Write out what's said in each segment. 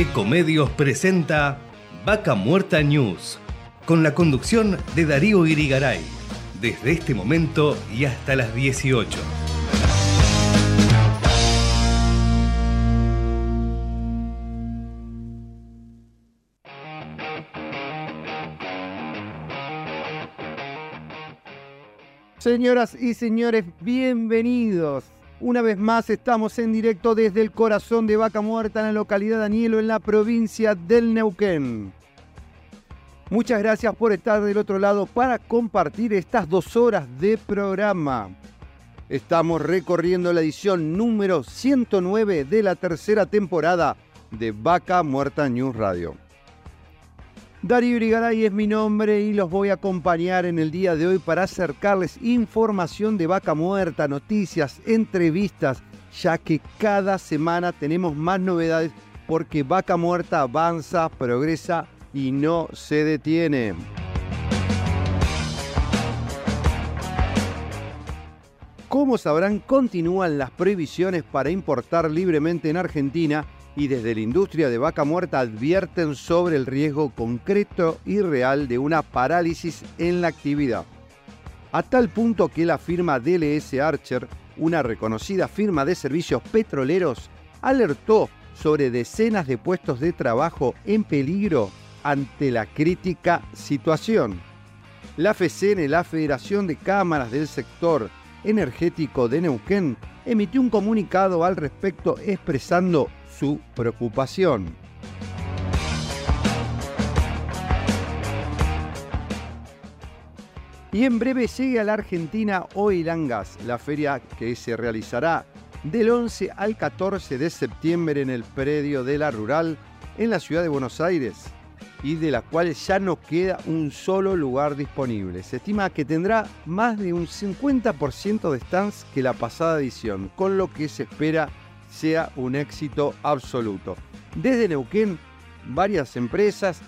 Ecomedios presenta Vaca Muerta News, con la conducción de Darío Irigaray, desde este momento y hasta las 18. Señoras y señores, bienvenidos. Una vez más estamos en directo desde el corazón de Vaca Muerta en la localidad de Anielo, en la provincia del Neuquén. Muchas gracias por estar del otro lado para compartir estas dos horas de programa. Estamos recorriendo la edición número 109 de la tercera temporada de Vaca Muerta News Radio. Darío Irigaray es mi nombre y los voy a acompañar en el día de hoy para acercarles información de vaca muerta, noticias, entrevistas, ya que cada semana tenemos más novedades porque vaca muerta avanza, progresa y no se detiene. Como sabrán, continúan las prohibiciones para importar libremente en Argentina y desde la industria de vaca muerta advierten sobre el riesgo concreto y real de una parálisis en la actividad. A tal punto que la firma DLS Archer, una reconocida firma de servicios petroleros, alertó sobre decenas de puestos de trabajo en peligro ante la crítica situación. La FECN, la Federación de Cámaras del Sector Energético de Neuquén, emitió un comunicado al respecto expresando su preocupación. Y en breve sigue a la Argentina Oil and Gas, la feria que se realizará del 11 al 14 de septiembre en el predio de la Rural en la ciudad de Buenos Aires y de la cual ya no queda un solo lugar disponible. Se estima que tendrá más de un 50% de stands que la pasada edición, con lo que se espera sea un éxito absoluto. Desde Neuquén, varias empresas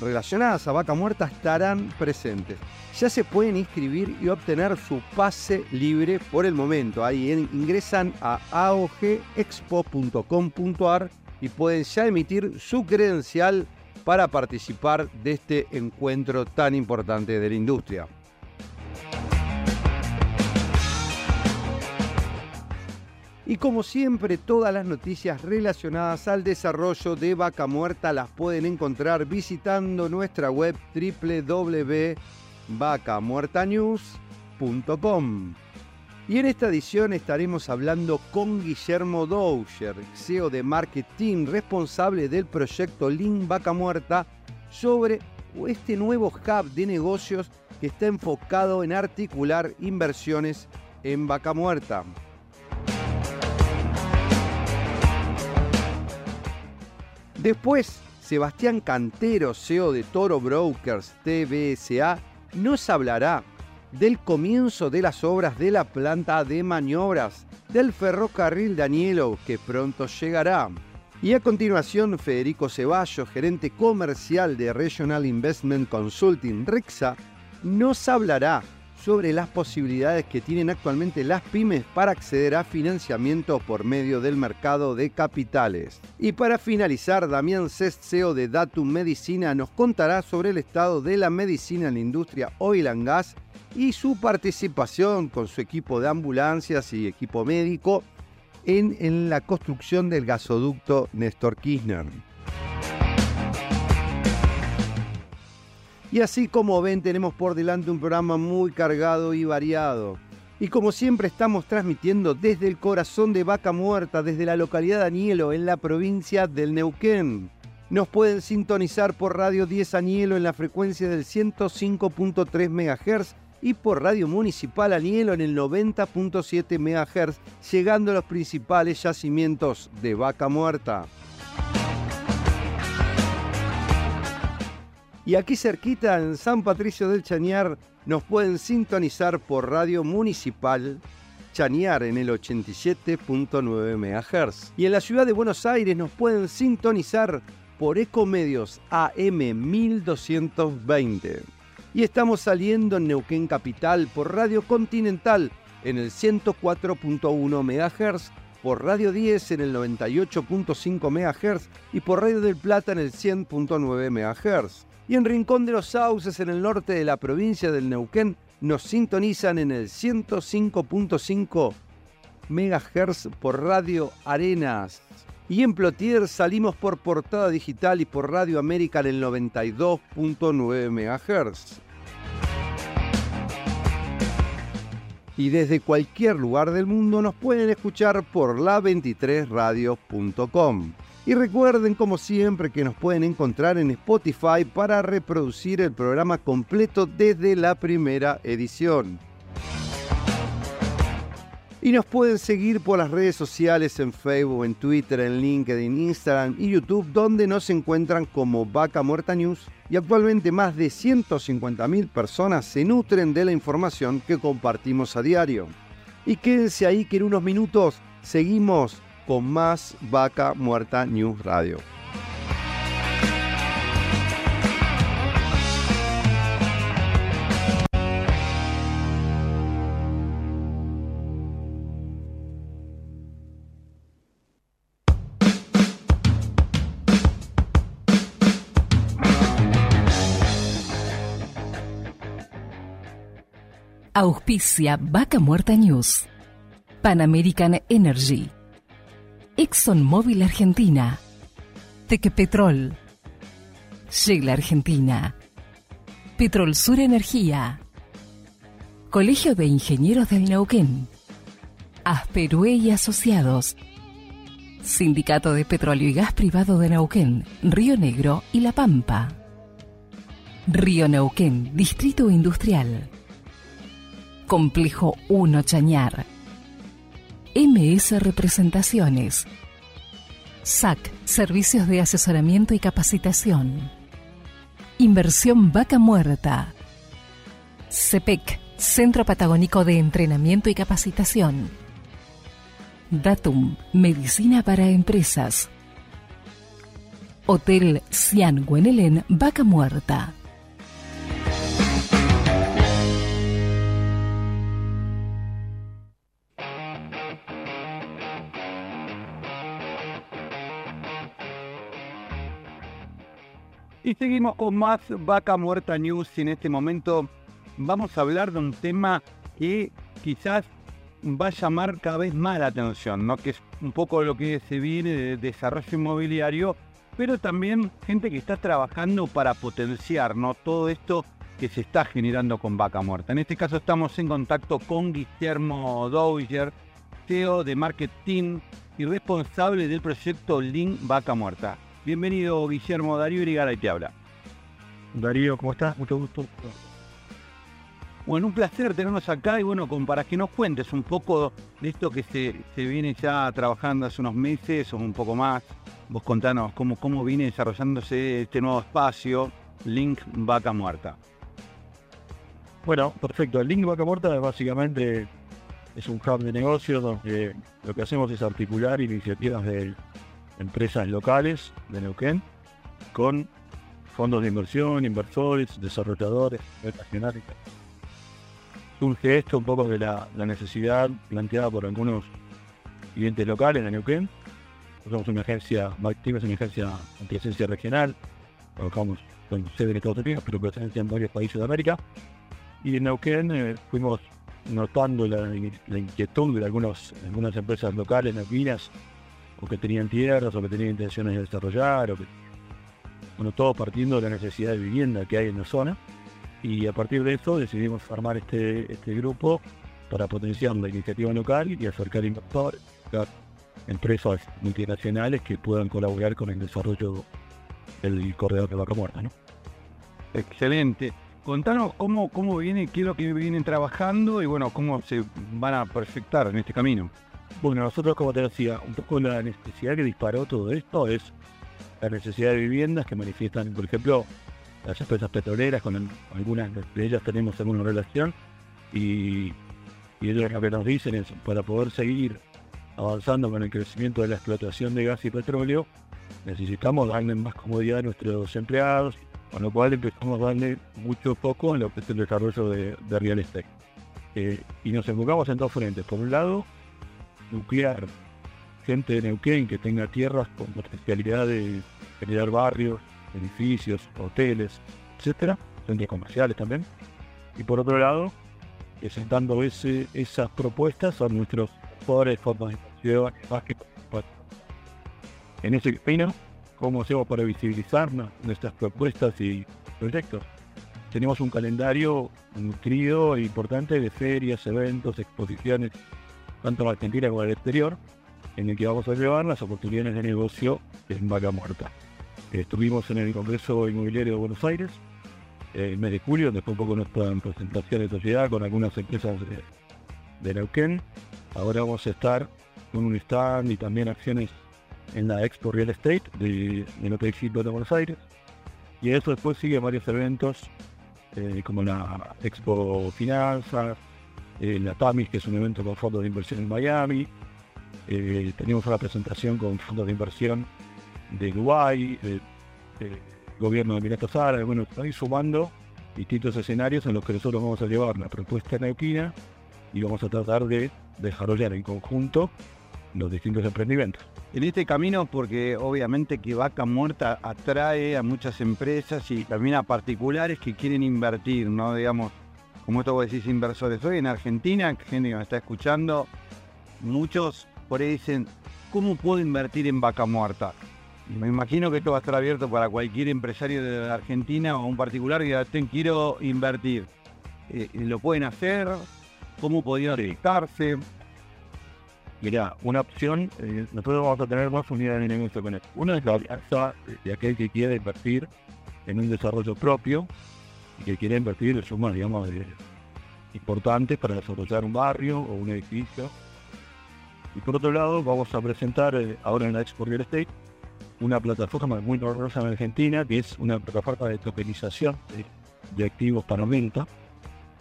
relacionadas a Vaca Muerta estarán presentes. Ya se pueden inscribir y obtener su pase libre por el momento. Ahí ingresan a aogexpo.com.ar y pueden ya emitir su credencial para participar de este encuentro tan importante de la industria. Y como siempre, todas las noticias relacionadas al desarrollo de Vaca Muerta las pueden encontrar visitando nuestra web www.vacamuertanews.com. Y en esta edición estaremos hablando con Guillermo Doucher, CEO de marketing responsable del proyecto Link Vaca Muerta, sobre este nuevo hub de negocios que está enfocado en articular inversiones en Vaca Muerta. Después, Sebastián Cantero, CEO de Toro Brokers TBSA, nos hablará del comienzo de las obras de la planta de maniobras del ferrocarril Danielo que pronto llegará. Y a continuación, Federico Ceballos, gerente comercial de Regional Investment Consulting RIXA, nos hablará sobre las posibilidades que tienen actualmente las pymes para acceder a financiamiento por medio del mercado de capitales. Y para finalizar, Damián Cest, CEO de Datum Medicina, nos contará sobre el estado de la medicina en la industria oil and gas y su participación con su equipo de ambulancias y equipo médico en, en la construcción del gasoducto Néstor Kirchner. Y así como ven, tenemos por delante un programa muy cargado y variado. Y como siempre estamos transmitiendo desde el corazón de Vaca Muerta, desde la localidad de Anielo, en la provincia del Neuquén. Nos pueden sintonizar por Radio 10 Anielo en la frecuencia del 105.3 MHz y por Radio Municipal Anielo en el 90.7 MHz, llegando a los principales yacimientos de Vaca Muerta. Y aquí cerquita en San Patricio del Chañar nos pueden sintonizar por Radio Municipal Chañar en el 87.9 MHz. Y en la ciudad de Buenos Aires nos pueden sintonizar por Ecomedios AM 1220. Y estamos saliendo en Neuquén Capital por Radio Continental en el 104.1 MHz por Radio 10 en el 98.5 MHz y por Radio del Plata en el 100.9 MHz. Y en Rincón de los Sauces, en el norte de la provincia del Neuquén, nos sintonizan en el 105.5 MHz por Radio Arenas. Y en Plotier salimos por portada digital y por Radio América en el 92.9 MHz. Y desde cualquier lugar del mundo nos pueden escuchar por la23radio.com. Y recuerden, como siempre, que nos pueden encontrar en Spotify para reproducir el programa completo desde la primera edición. Y nos pueden seguir por las redes sociales en Facebook, en Twitter, en LinkedIn, Instagram y YouTube, donde nos encuentran como Vaca Muerta News. Y actualmente más de 150.000 personas se nutren de la información que compartimos a diario. Y quédense ahí que en unos minutos seguimos con más Vaca Muerta News Radio. Auspicia Vaca Muerta News. Pan American Energy. ExxonMobil Argentina. Tequepetrol. Shell Argentina. Petrol Sur Energía. Colegio de Ingenieros del Neuquén. Asperue y Asociados. Sindicato de Petróleo y Gas Privado de Neuquén, Río Negro y La Pampa. Río Neuquén, Distrito Industrial. Complejo 1 Chañar. MS Representaciones. SAC, Servicios de Asesoramiento y Capacitación. Inversión Vaca Muerta. CEPEC, Centro Patagónico de Entrenamiento y Capacitación. Datum, Medicina para Empresas. Hotel Cian Guenelén, Vaca Muerta. Y seguimos con más Vaca Muerta News y en este momento vamos a hablar de un tema que quizás va a llamar cada vez más la atención, ¿no? que es un poco lo que se viene de desarrollo inmobiliario, pero también gente que está trabajando para potenciar ¿no? todo esto que se está generando con Vaca Muerta. En este caso estamos en contacto con Guillermo Dowiger, CEO de Marketing y responsable del proyecto Link Vaca Muerta. Bienvenido Guillermo Darío Irigara y te habla. Darío, ¿cómo estás? Mucho gusto. Bueno, un placer tenernos acá y bueno, con, para que nos cuentes un poco de esto que se, se viene ya trabajando hace unos meses o un poco más. Vos contanos cómo, cómo viene desarrollándose este nuevo espacio, Link Vaca Muerta. Bueno, perfecto. El Link Vaca Muerta básicamente es un hub de negocios donde lo que hacemos es articular iniciativas de empresas locales de Neuquén con fondos de inversión, inversores, desarrolladores nacionales. Surge esto un poco de la, necesidad planteada por algunos clientes locales de Neuquén. Somos una agencia, Activa es una agencia antiagencia regional, trabajamos con sede en Estados Unidos, pero presencia en varios países de América. Y en Neuquén eh, fuimos notando la, inquietud de algunos, algunas empresas locales neuquinas o que tenían tierras, o que tenían intenciones de desarrollar, o que, bueno, todo partiendo de la necesidad de vivienda que hay en la zona. Y a partir de eso decidimos formar este, este grupo para potenciar la iniciativa local y acercar inversores, acercar empresas multinacionales que puedan colaborar con el desarrollo del corredor de Vaca Muerta. ¿no? Excelente. Contanos cómo, cómo viene, qué es lo que vienen trabajando y bueno, cómo se van a perfectar en este camino. Bueno, nosotros, como te decía, un poco la necesidad que disparó todo esto es la necesidad de viviendas que manifiestan, por ejemplo, las empresas petroleras, con algunas de ellas tenemos alguna relación, y, y ellos lo que nos dicen es, para poder seguir avanzando con el crecimiento de la explotación de gas y petróleo, necesitamos darle más comodidad a nuestros empleados, con lo cual empezamos a darle mucho poco en lo que es el desarrollo de, real estate. Eh, y nos enfocamos en dos frentes. Por un lado, nuclear gente de Neuquén que tenga tierras con potencialidad de generar barrios, edificios, hoteles, etcétera, centros comerciales también. Y por otro lado, presentando ese, esas propuestas a nuestros jugadores que en ese camino, ¿cómo hacemos para visibilizar nuestras propuestas y proyectos? Tenemos un calendario nutrido e importante de ferias, eventos, exposiciones, tanto en Argentina como en el exterior, en el que vamos a llevar las oportunidades de negocio en Vaca Muerta. Estuvimos en el Congreso Inmobiliario de Buenos Aires eh, el mes de julio, fue un poco nuestra presentación de sociedad con algunas empresas de, de Neuquén. Ahora vamos a estar con un stand y también acciones en la Expo Real Estate de, del Hotel Hilton de Buenos Aires. Y eso después sigue varios eventos eh, como la Expo Finanzas, eh, la TAMIS, que es un evento con fondos de inversión en Miami. Eh, tenemos una presentación con fondos de inversión de Dubái, del gobierno de Emiratos Árabes. Bueno, están sumando distintos escenarios en los que nosotros vamos a llevar la propuesta neuquina y vamos a tratar de desarrollar en conjunto los distintos emprendimientos. En este camino, porque obviamente que Vaca Muerta atrae a muchas empresas y también a particulares que quieren invertir, ¿no? Digamos, como esto vos decís, inversores. Hoy en Argentina, gente que me está escuchando, muchos por ahí dicen, ¿cómo puedo invertir en Vaca Muerta? me imagino que esto va a estar abierto para cualquier empresario de Argentina o un particular que diga, quiero invertir. Eh, ¿Lo pueden hacer? ¿Cómo podrían dedicarse? Mira, una opción, eh, nosotros vamos a tener dos unidades de negocio con esto. Una es la alianza de aquel que quiere invertir en un desarrollo propio y que quiere invertir sumas, digamos, importantes para desarrollar un barrio o un edificio. Y por otro lado, vamos a presentar eh, ahora en la Expo Real Estate una plataforma muy novedosa en Argentina, que es una plataforma de tokenización de, activos para venta,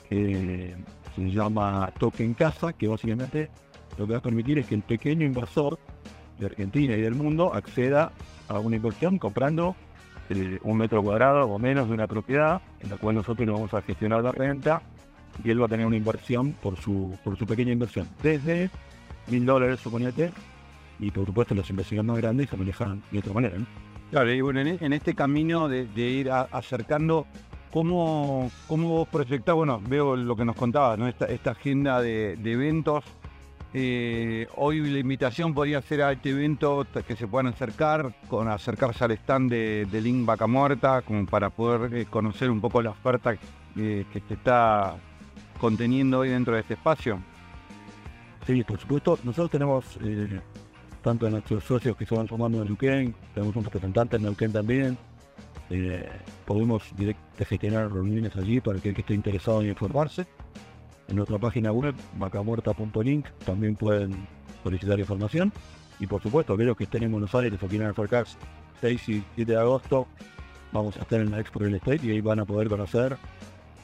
que se llama Token Casa, que básicamente lo que va a permitir es que el pequeño inversor de Argentina y del mundo acceda a una inversión comprando un metro cuadrado o menos de una propiedad, en la cual nosotros vamos a gestionar la renta y él va a tener una inversión por su, por su pequeña inversión. Desde mil dólares, suponete, y por supuesto las inversiones más grandes se manejan de otra manera. Claro, y bueno, en, este camino de, ir acercando, ¿cómo, ¿cómo vos proyectás? Bueno, veo lo que nos contabas, esta agenda de, eventos. Eh, hoy la invitación podría ser a este evento que se puedan acercar, con acercarse al stand de, de Link Vaca Muerta, como para poder eh, conocer un poco la oferta que se está conteniendo hoy dentro de este espacio. Sí, por supuesto. Nosotros tenemos eh, tanto de nuestros socios que se van formando en Neuquén, tenemos un representante en Neuquén también. Eh, podemos directamente gestionar reuniones allí para que el que esté interesado en informarse. En nuestra página web, vacamuerta.link, también pueden solicitar información. Y por supuesto, aquellos que estén en Buenos Aires o quieran acercarse 6 y 7 de agosto, vamos a estar en la Expo Real Estate y ahí van a poder conocer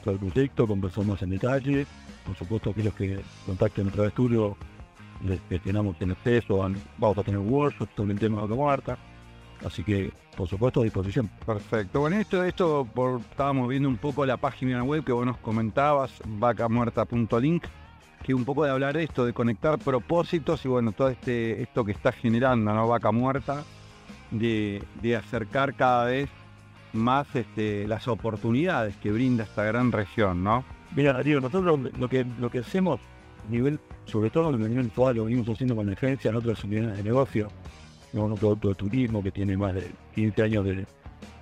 todo el proyecto, conversar más en detalle. Por supuesto, aquellos que contacten otra vez estudio les gestionamos el acceso, vamos a tener workshops sobre el tema de Vaca Muerta. Así que, por supuesto, a disposición. Perfecto. Bueno, esto, esto por, estábamos viendo un poco la página web que vos nos comentabas, vacamuerta.link, que un poco de hablar de esto, de conectar propósitos y bueno, todo este, esto que está generando, ¿no? Vaca Muerta, de, acercar cada vez más este, las oportunidades que brinda esta gran región, ¿no? Mira, Darío, nosotros lo que, lo que hacemos nivel, sobre todo en el nivel actual, lo venimos haciendo con la agencia en otras unidades de negocio, tenemos un producto de turismo que tiene más de 15 años de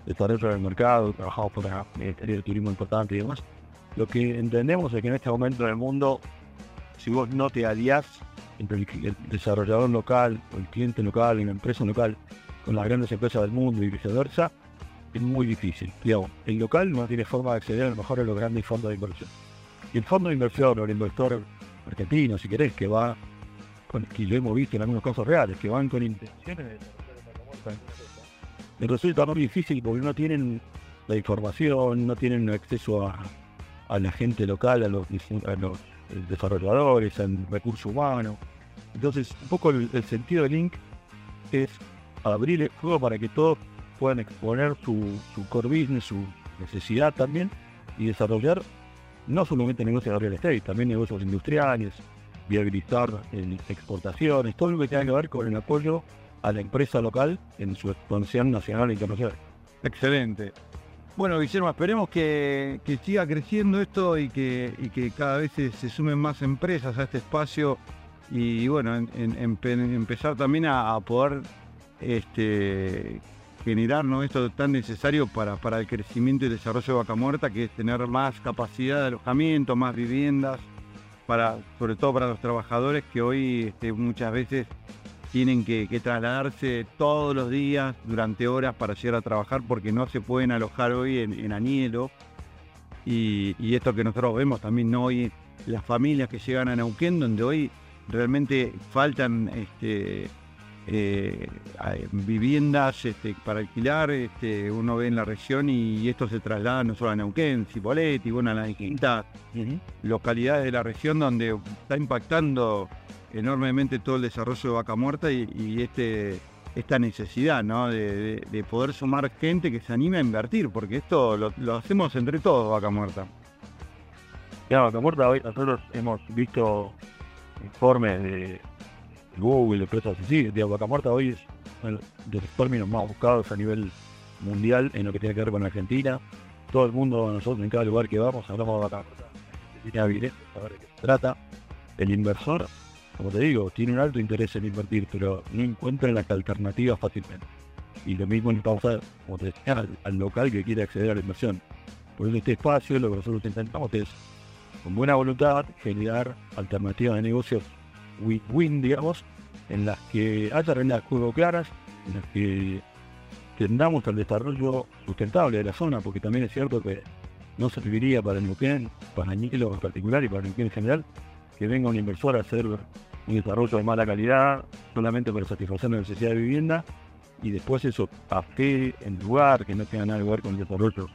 desarrollo del mercado, trabajamos para Ministerio de Turismo importante y demás. Lo que entendemos es que en este momento en el mundo, si vos no te aliás entre el desarrollador local o el cliente local y la empresa local con las grandes empresas del mundo y viceversa, es muy difícil. Digamos, el local no tiene forma de acceder a lo mejor a los grandes fondos de inversión. Y el fondo de inversión o el inversor argentino, si querés, que va, con, que lo hemos visto en algunos casos reales, que van con intenciones de desarrollar resulta muy difícil porque no tienen la información, no tienen acceso a, la gente local, a los, los desarrolladores, al recurso humano. Entonces, un poco el, sentido del link es abrir el juego para que todos puedan exponer su, su core business, su necesidad también, y desarrollar no solamente negocios de real estate, también negocios industriales, viabilizar exportaciones, todo lo que tenga que ver con el apoyo a la empresa local en su expansión nacional e internacional. Excelente. Bueno, Guillermo, esperemos que, siga creciendo esto y que, que cada vez se, sumen más empresas a este espacio y bueno, empezar también a, poder este, generar esto tan necesario para, para el crecimiento y desarrollo de Vaca Muerta, que es tener más capacidad de alojamiento, más viviendas, sobre todo para los trabajadores que hoy este, muchas veces tienen que, trasladarse todos los días durante horas para llegar a trabajar porque no se pueden alojar hoy en, en Anielo. Y, esto que nosotros vemos también ¿no? hoy, las familias que llegan a Neuquén, donde hoy realmente faltan este, eh, viviendas este, para alquilar, este, uno ve en la región y esto se traslada no solo a Neuquén, Cipolletti, bueno, a las distintas localidades de la región donde está impactando enormemente todo el desarrollo de Vaca Muerta y, este, esta necesidad de, poder sumar gente que se anime a invertir, porque esto lo, hacemos entre todos, Vaca Muerta. Ya, Vaca Muerta, hoy nosotros hemos visto informes de Google, empresas así, de Vaca Muerta hoy es uno de los términos más buscados a nivel mundial en lo que tiene que ver con Argentina. Todo el mundo, nosotros en cada lugar que vamos, hablamos de Vaca Muerta. Tiene habilidad, saber de qué se trata. El inversor como te digo, tiene un alto interés en invertir, pero no encuentran las alternativas fácilmente. Y lo mismo nos pasa, como te decía, al, local que quiere acceder a la inversión. Por eso este espacio, lo que nosotros intentamos es, con buena voluntad, generar alternativas de negocios win-win, digamos, en las que haya reglas juego claras, en las que tendamos al desarrollo sustentable de la zona, porque también es cierto que no serviría para Neuquén, para Añelo en particular y para Neuquén en general, que venga un inversor a hacer un desarrollo de mala calidad solamente para satisfacer la necesidad de vivienda y después eso qué en lugar que no tenga nada que ver con el desarrollo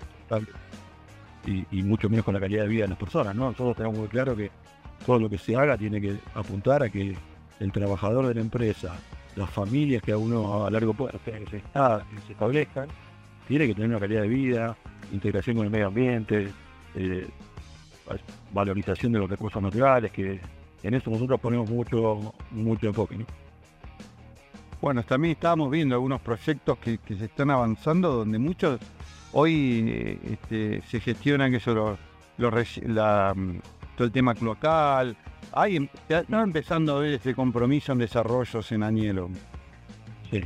y, y, mucho menos con la calidad de vida de las personas. ¿no? Nosotros tenemos muy claro que todo lo que se haga tiene que apuntar a que el trabajador de la empresa, las familias que a uno a largo plazo se, establezcan, tiene que tener una calidad de vida, integración con el medio ambiente, eh, valorización de los recursos naturales, que en eso nosotros ponemos mucho, mucho enfoque. Bueno, también estábamos viendo algunos proyectos que, se están avanzando, donde muchos hoy este, se gestionan que eso, la, todo el tema cloacal. Hay, está empezando a ver ese compromiso en desarrollos en Añelo. Sí.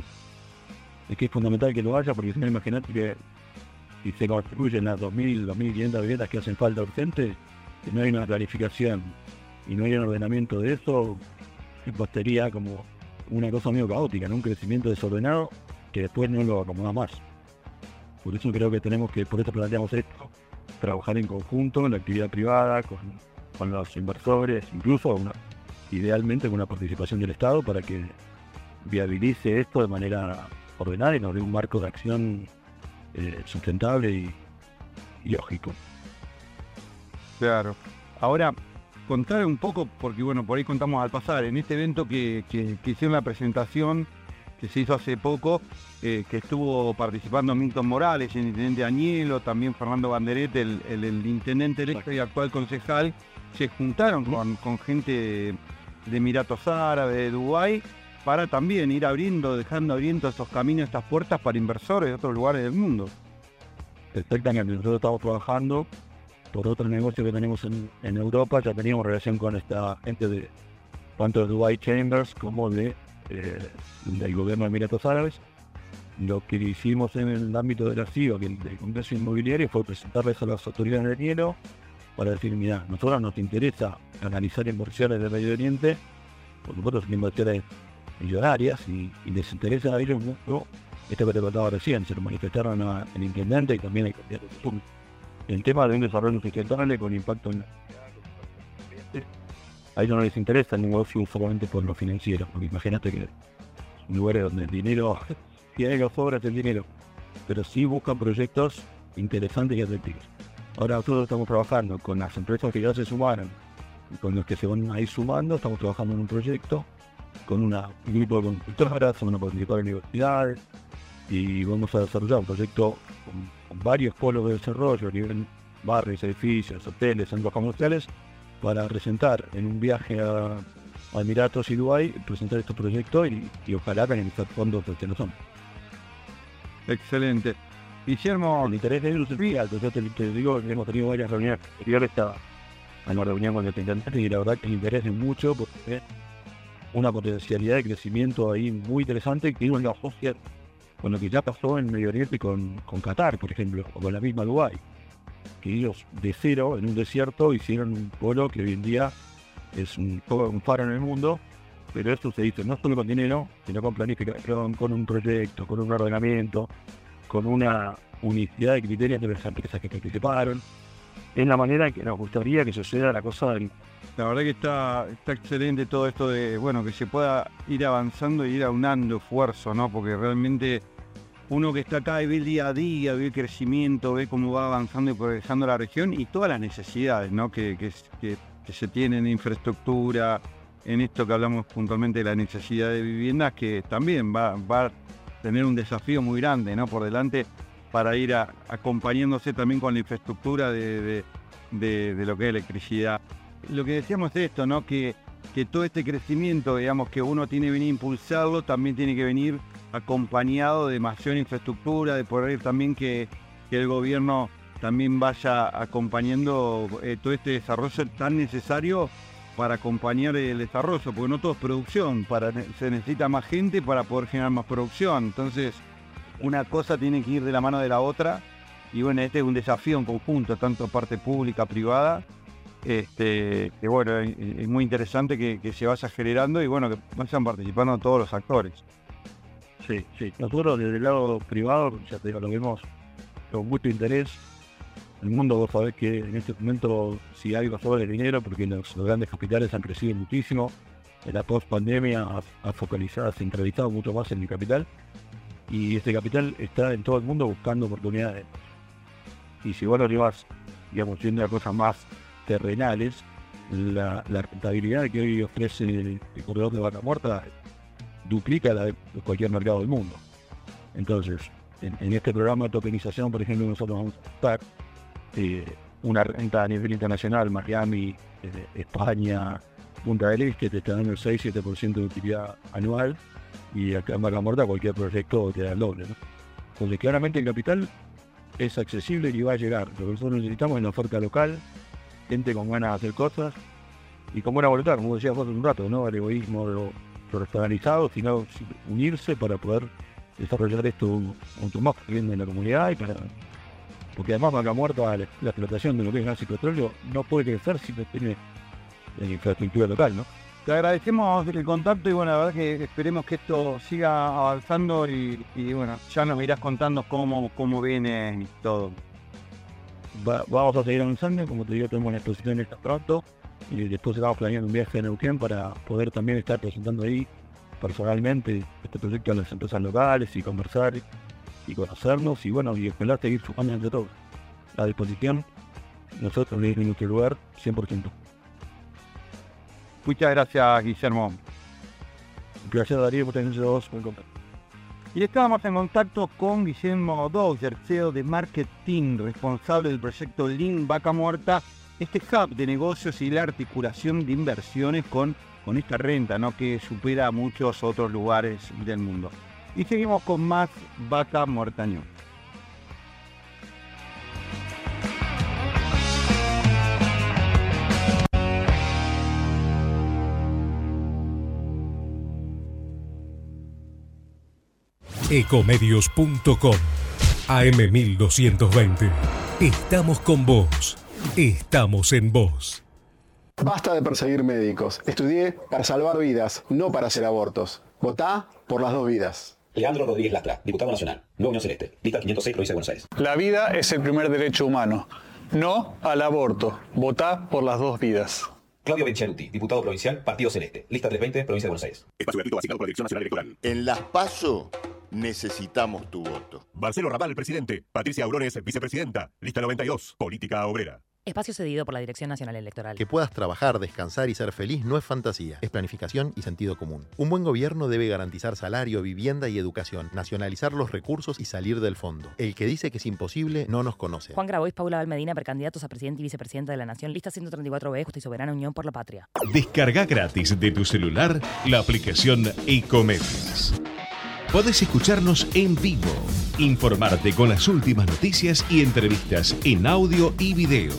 Es que es fundamental que lo haya, porque si no, imagínate que si se construyen las 2.000, 2.500 viviendas que hacen falta urgente, si no hay una clarificación y no hay un ordenamiento de eso, sería como una cosa medio caótica, un crecimiento desordenado que después no lo acomoda más. Por eso creo que tenemos que, por eso planteamos esto, trabajar en conjunto en la actividad privada, con, los inversores, incluso idealmente con una participación del Estado para que viabilice esto de manera ordenada y nos dé un marco de acción eh, sustentable y lógico. Claro. Ahora, contar un poco, porque bueno, por ahí contamos al pasar, en este evento que, hicieron la presentación, que se hizo hace poco, eh, que estuvo participando Milton Morales, el intendente Añelo, también Fernando Banderete, el, intendente electo y actual concejal, se juntaron con, gente de Emiratos Árabes, de Dubái, para también ir abriendo, dejando abiertos estos caminos, estas puertas para inversores de otros lugares del mundo. Exactamente, nosotros estamos trabajando por otro negocio que tenemos en, Europa, ya teníamos relación con esta gente de tanto de Dubai Chambers como de, eh, del gobierno de Emiratos Árabes. Lo que hicimos en el ámbito de la CIO, del Congreso Inmobiliario, fue presentarles a las autoridades de Nielo para decir, mira, nosotros nos interesa analizar inversiones del Medio Oriente, por supuesto son inversiones millonarias y, les interesa a ellos mucho esto que te contaba recién, se lo manifestaron al intendente y también al candidato el tema de un desarrollo sustentable con impacto en la a ellos no les interesa el negocio solamente por lo financiero, porque imagínate que un lugar donde el dinero tiene que sobras el dinero, pero sí buscan proyectos interesantes y atractivos. Ahora nosotros estamos trabajando con las empresas que ya se sumaron y con los que se van a sumando, estamos trabajando en un proyecto con un grupo de constructoras, van a participar en universidades y vamos a desarrollar un proyecto con varios polos de desarrollo a nivel barrios, edificios, hoteles, centros comerciales, para presentar en un viaje a a Emiratos y Dubái presentar estos proyectos y, ojalá canalizar fondos desde los hombres. Excelente. Guillermo. El interés de ellos es alto. Yo te, digo que hemos tenido varias reuniones anteriores, estaba en una reunión con el intendente y la verdad que el interés es mucho porque es una potencialidad de crecimiento ahí muy interesante que uno asocia con lo que ya pasó en Medio Oriente con, con Qatar, por ejemplo, o con la misma Dubái. Que ellos de cero, en un desierto, hicieron un polo que hoy en día es un, un faro en el mundo, pero esto se dice no solo con dinero, sino con planificación, con un proyecto, con un ordenamiento, con una unicidad de criterios de las empresas que participaron. Es la manera que nos gustaría que suceda la cosa del... La verdad que está, está excelente todo esto de, bueno, que se pueda ir avanzando y ir aunando esfuerzo, ¿no? Porque realmente uno que está acá y ve el día a día, ve el crecimiento, ve cómo va avanzando y progresando la región y todas las necesidades, ¿no? Que, que, que se tiene en infraestructura, en esto que hablamos puntualmente de la necesidad de viviendas, que también va, va tener un desafío muy grande ¿no? por delante para ir acompañándose también con la infraestructura de, lo que es electricidad. Lo que decíamos es esto, ¿no? que, que todo este crecimiento, digamos, que uno tiene que venir a impulsarlo, también tiene que venir acompañado de mayor infraestructura, de poder también que, que el gobierno también vaya acompañando eh, todo este desarrollo tan necesario para acompañar el desarrollo, porque no todo es producción, se necesita más gente para poder generar más producción. Entonces, una cosa tiene que ir de la mano de la otra, y bueno, este es un desafío en conjunto, tanto parte pública, privada, este, que bueno, es, muy interesante que, se vaya generando y bueno, que vayan participando todos los actores. Sí, sí. Nosotros desde el lado privado, ya te digo, lo vemos con mucho interés el mundo vos sabés que en este momento si algo sobre el dinero, porque los, grandes capitales han crecido muchísimo, en la post pandemia ha, focalizado, ha centralizado mucho más en el capital y este capital está en todo el mundo buscando oportunidades. Y si vos lo llevas, digamos, yendo a cosas más terrenales, la, rentabilidad que hoy ofrece el, corredor de vaca muerta duplica la de cualquier mercado del mundo. Entonces, en, este programa de tokenización, por ejemplo, nosotros vamos a estar eh, una renta a nivel internacional, Miami, eh, España, Punta del Este, te está dando el 6-7% de utilidad anual y acá en Vaca Morta cualquier proyecto te da el doble. ¿no? Entonces claramente el capital es accesible y va a llegar. Lo que nosotros necesitamos es la oferta local, gente con ganas de hacer cosas y con buena voluntad, como decías vos hace un rato, ¿no? El egoísmo los organizados, sino unirse para poder desarrollar esto mucho más bien en la comunidad y para porque además Vaca Muerta, la, la explotación de lo que es gas y petróleo, no puede crecer si no tiene la infraestructura local, ¿no? Te agradecemos el contacto y bueno, la verdad que esperemos que esto siga avanzando y, bueno, ya nos irás contando cómo, cómo viene todo. vamos a seguir avanzando, como te digo, tenemos la exposición esta pronto y después estamos planeando un viaje a Neuquén para poder también estar presentando ahí personalmente este proyecto a las empresas locales y conversar y conocernos y bueno, y esperar seguir sumando entre todos. La disposición, nosotros en nuestro lugar, 100%. Muchas gracias, Guillermo. Gracias, Darío, por tener dos buen contacto. Y estábamos en contacto con Guillermo Dodger, CEO de Marketing, responsable del proyecto Lean Vaca Muerta, este hub de negocios y la articulación de inversiones con, con esta renta ¿no? que supera a muchos otros lugares del mundo. Y seguimos con más Vaca Mortaño. Ecomedios.com AM1220. Estamos con vos. Estamos en vos. Basta de perseguir médicos. Estudié para salvar vidas, no para hacer abortos. Votá por las dos vidas. Leandro Rodríguez Lastra, diputado nacional, Nueva Unión Celeste, lista 506, provincia de Buenos Aires. La vida es el primer derecho humano. No al aborto. Votá por las dos vidas. Claudio Benchaluti, diputado provincial, Partido Celeste, lista 320, provincia de Buenos Aires. Espacio gratuito básico por la Dirección Nacional Electoral. En Las PASO necesitamos tu voto. Marcelo Raval, presidente. Patricia Aurones, vicepresidenta. Lista 92, Política Obrera. Espacio cedido por la Dirección Nacional Electoral. Que puedas trabajar, descansar y ser feliz no es fantasía, es planificación y sentido común. Un buen gobierno debe garantizar salario, vivienda y educación, nacionalizar los recursos y salir del fondo. El que dice que es imposible no nos conoce. Juan Grabois, Paula Valmedina, precandidatos a presidente y vicepresidenta de la Nación, lista 134B, Justa y Soberana Unión por la Patria. Descarga gratis de tu celular la aplicación Ecomedios. Podés escucharnos en vivo, informarte con las últimas noticias y entrevistas en audio y video.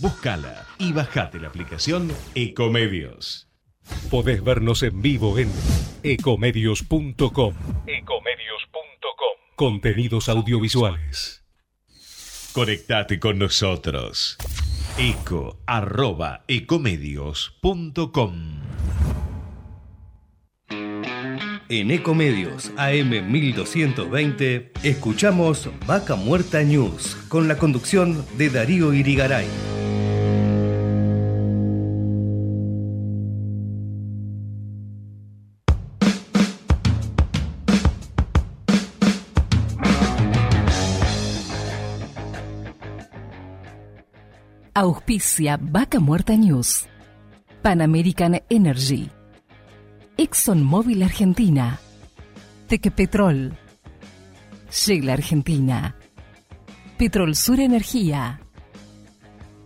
Búscala y bajate la aplicación Ecomedios. Podés vernos en vivo en ecomedios.com. Ecomedios.com. Contenidos audiovisuales. Conectate con nosotros. Eco arroba ecomedios.com. En Ecomedios AM 1220 escuchamos Vaca Muerta News con la conducción de Darío Irigaray. Auspicia Vaca Muerta News. Pan American Energy. ExxonMobil Argentina. Tequepetrol. Shell Argentina. Petrol Sur Energía.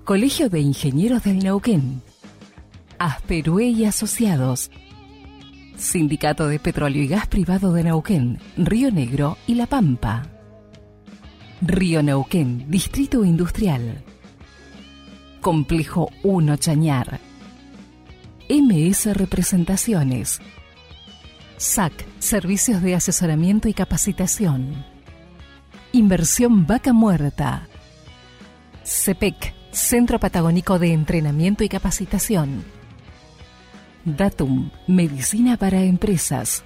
Colegio de Ingenieros del Neuquén. Asperue y Asociados. Sindicato de Petróleo y Gas Privado de Neuquén, Río Negro y La Pampa. Río Neuquén, Distrito Industrial. Complejo 1 Chañar. MS Representaciones. SAC, Servicios de Asesoramiento y Capacitación. Inversión Vaca Muerta. CEPEC, Centro Patagónico de Entrenamiento y Capacitación. Datum, Medicina para Empresas.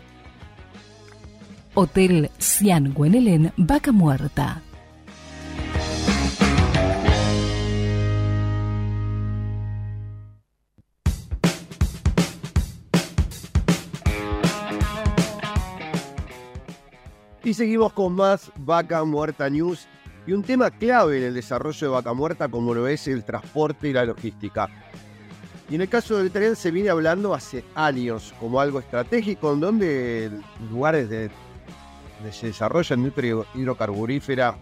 Hotel Cian Guenelén, Vaca Muerta. Y seguimos con más Vaca Muerta News y un tema clave en el desarrollo de Vaca Muerta como lo es el transporte y la logística. Y en el caso del tren se viene hablando hace años como algo estratégico en donde lugares de, donde se desarrolla industria hidrocarburífera,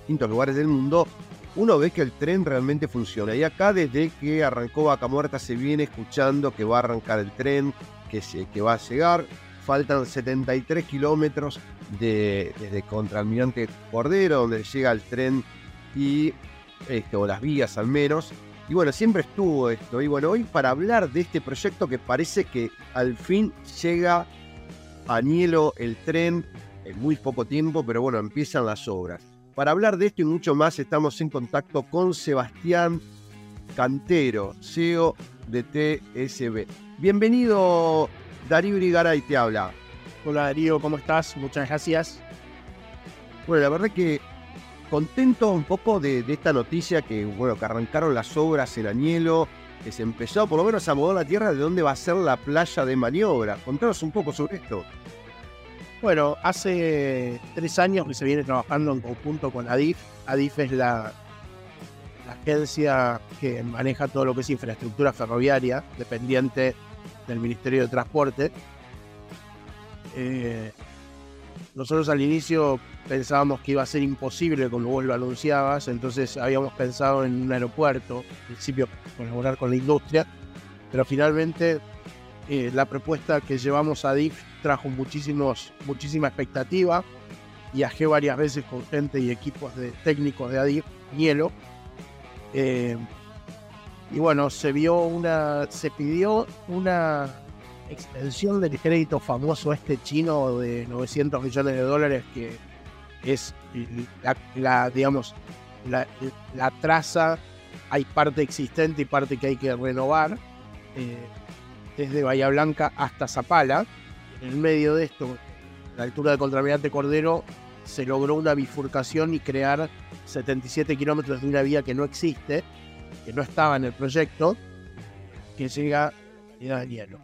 distintos lugares del mundo, uno ve que el tren realmente funciona. Y acá desde que arrancó Vaca Muerta se viene escuchando que va a arrancar el tren, que, se, que va a llegar. Faltan 73 kilómetros de, desde Contralmirante Cordero, donde llega el tren y este, o las vías al menos. Y bueno, siempre estuvo esto. Y bueno, hoy para hablar de este proyecto que parece que al fin llega a Nielo el tren en muy poco tiempo, pero bueno, empiezan las obras. Para hablar de esto y mucho más, estamos en contacto con Sebastián Cantero, CEO de TSB. Bienvenido, Darío Irigaray te habla. Hola Darío, ¿cómo estás? Muchas gracias. Bueno, la verdad que contento un poco de, de, esta noticia que, bueno, que arrancaron las obras en Añelo, que se empezó por lo menos a mover la tierra de dónde va a ser la playa de maniobra. Contanos un poco sobre esto. Bueno, hace tres años que se viene trabajando en conjunto con ADIF. ADIF es la, la agencia que maneja todo lo que es infraestructura ferroviaria, dependiente del Ministerio de Transporte. Eh, nosotros al inicio pensábamos que iba a ser imposible, como vos lo anunciabas, entonces habíamos pensado en un aeropuerto, al principio colaborar con la industria, pero finalmente eh, la propuesta que llevamos a DIF trajo muchísimos, muchísima expectativa. Viajé varias veces con gente y equipos de técnicos de ADIF, hielo. Eh, y bueno, se vio una, se pidió una extensión del crédito famoso este chino de 900 millones de dólares que es la, digamos, la, traza, hay parte existente y parte que hay que renovar, eh, desde Bahía Blanca hasta Zapala. En el medio de esto, la altura de Contramirante Cordero, se logró una bifurcación y crear 77 kilómetros de una vía que no existe, que no estaba en el proyecto, que llega a hielo.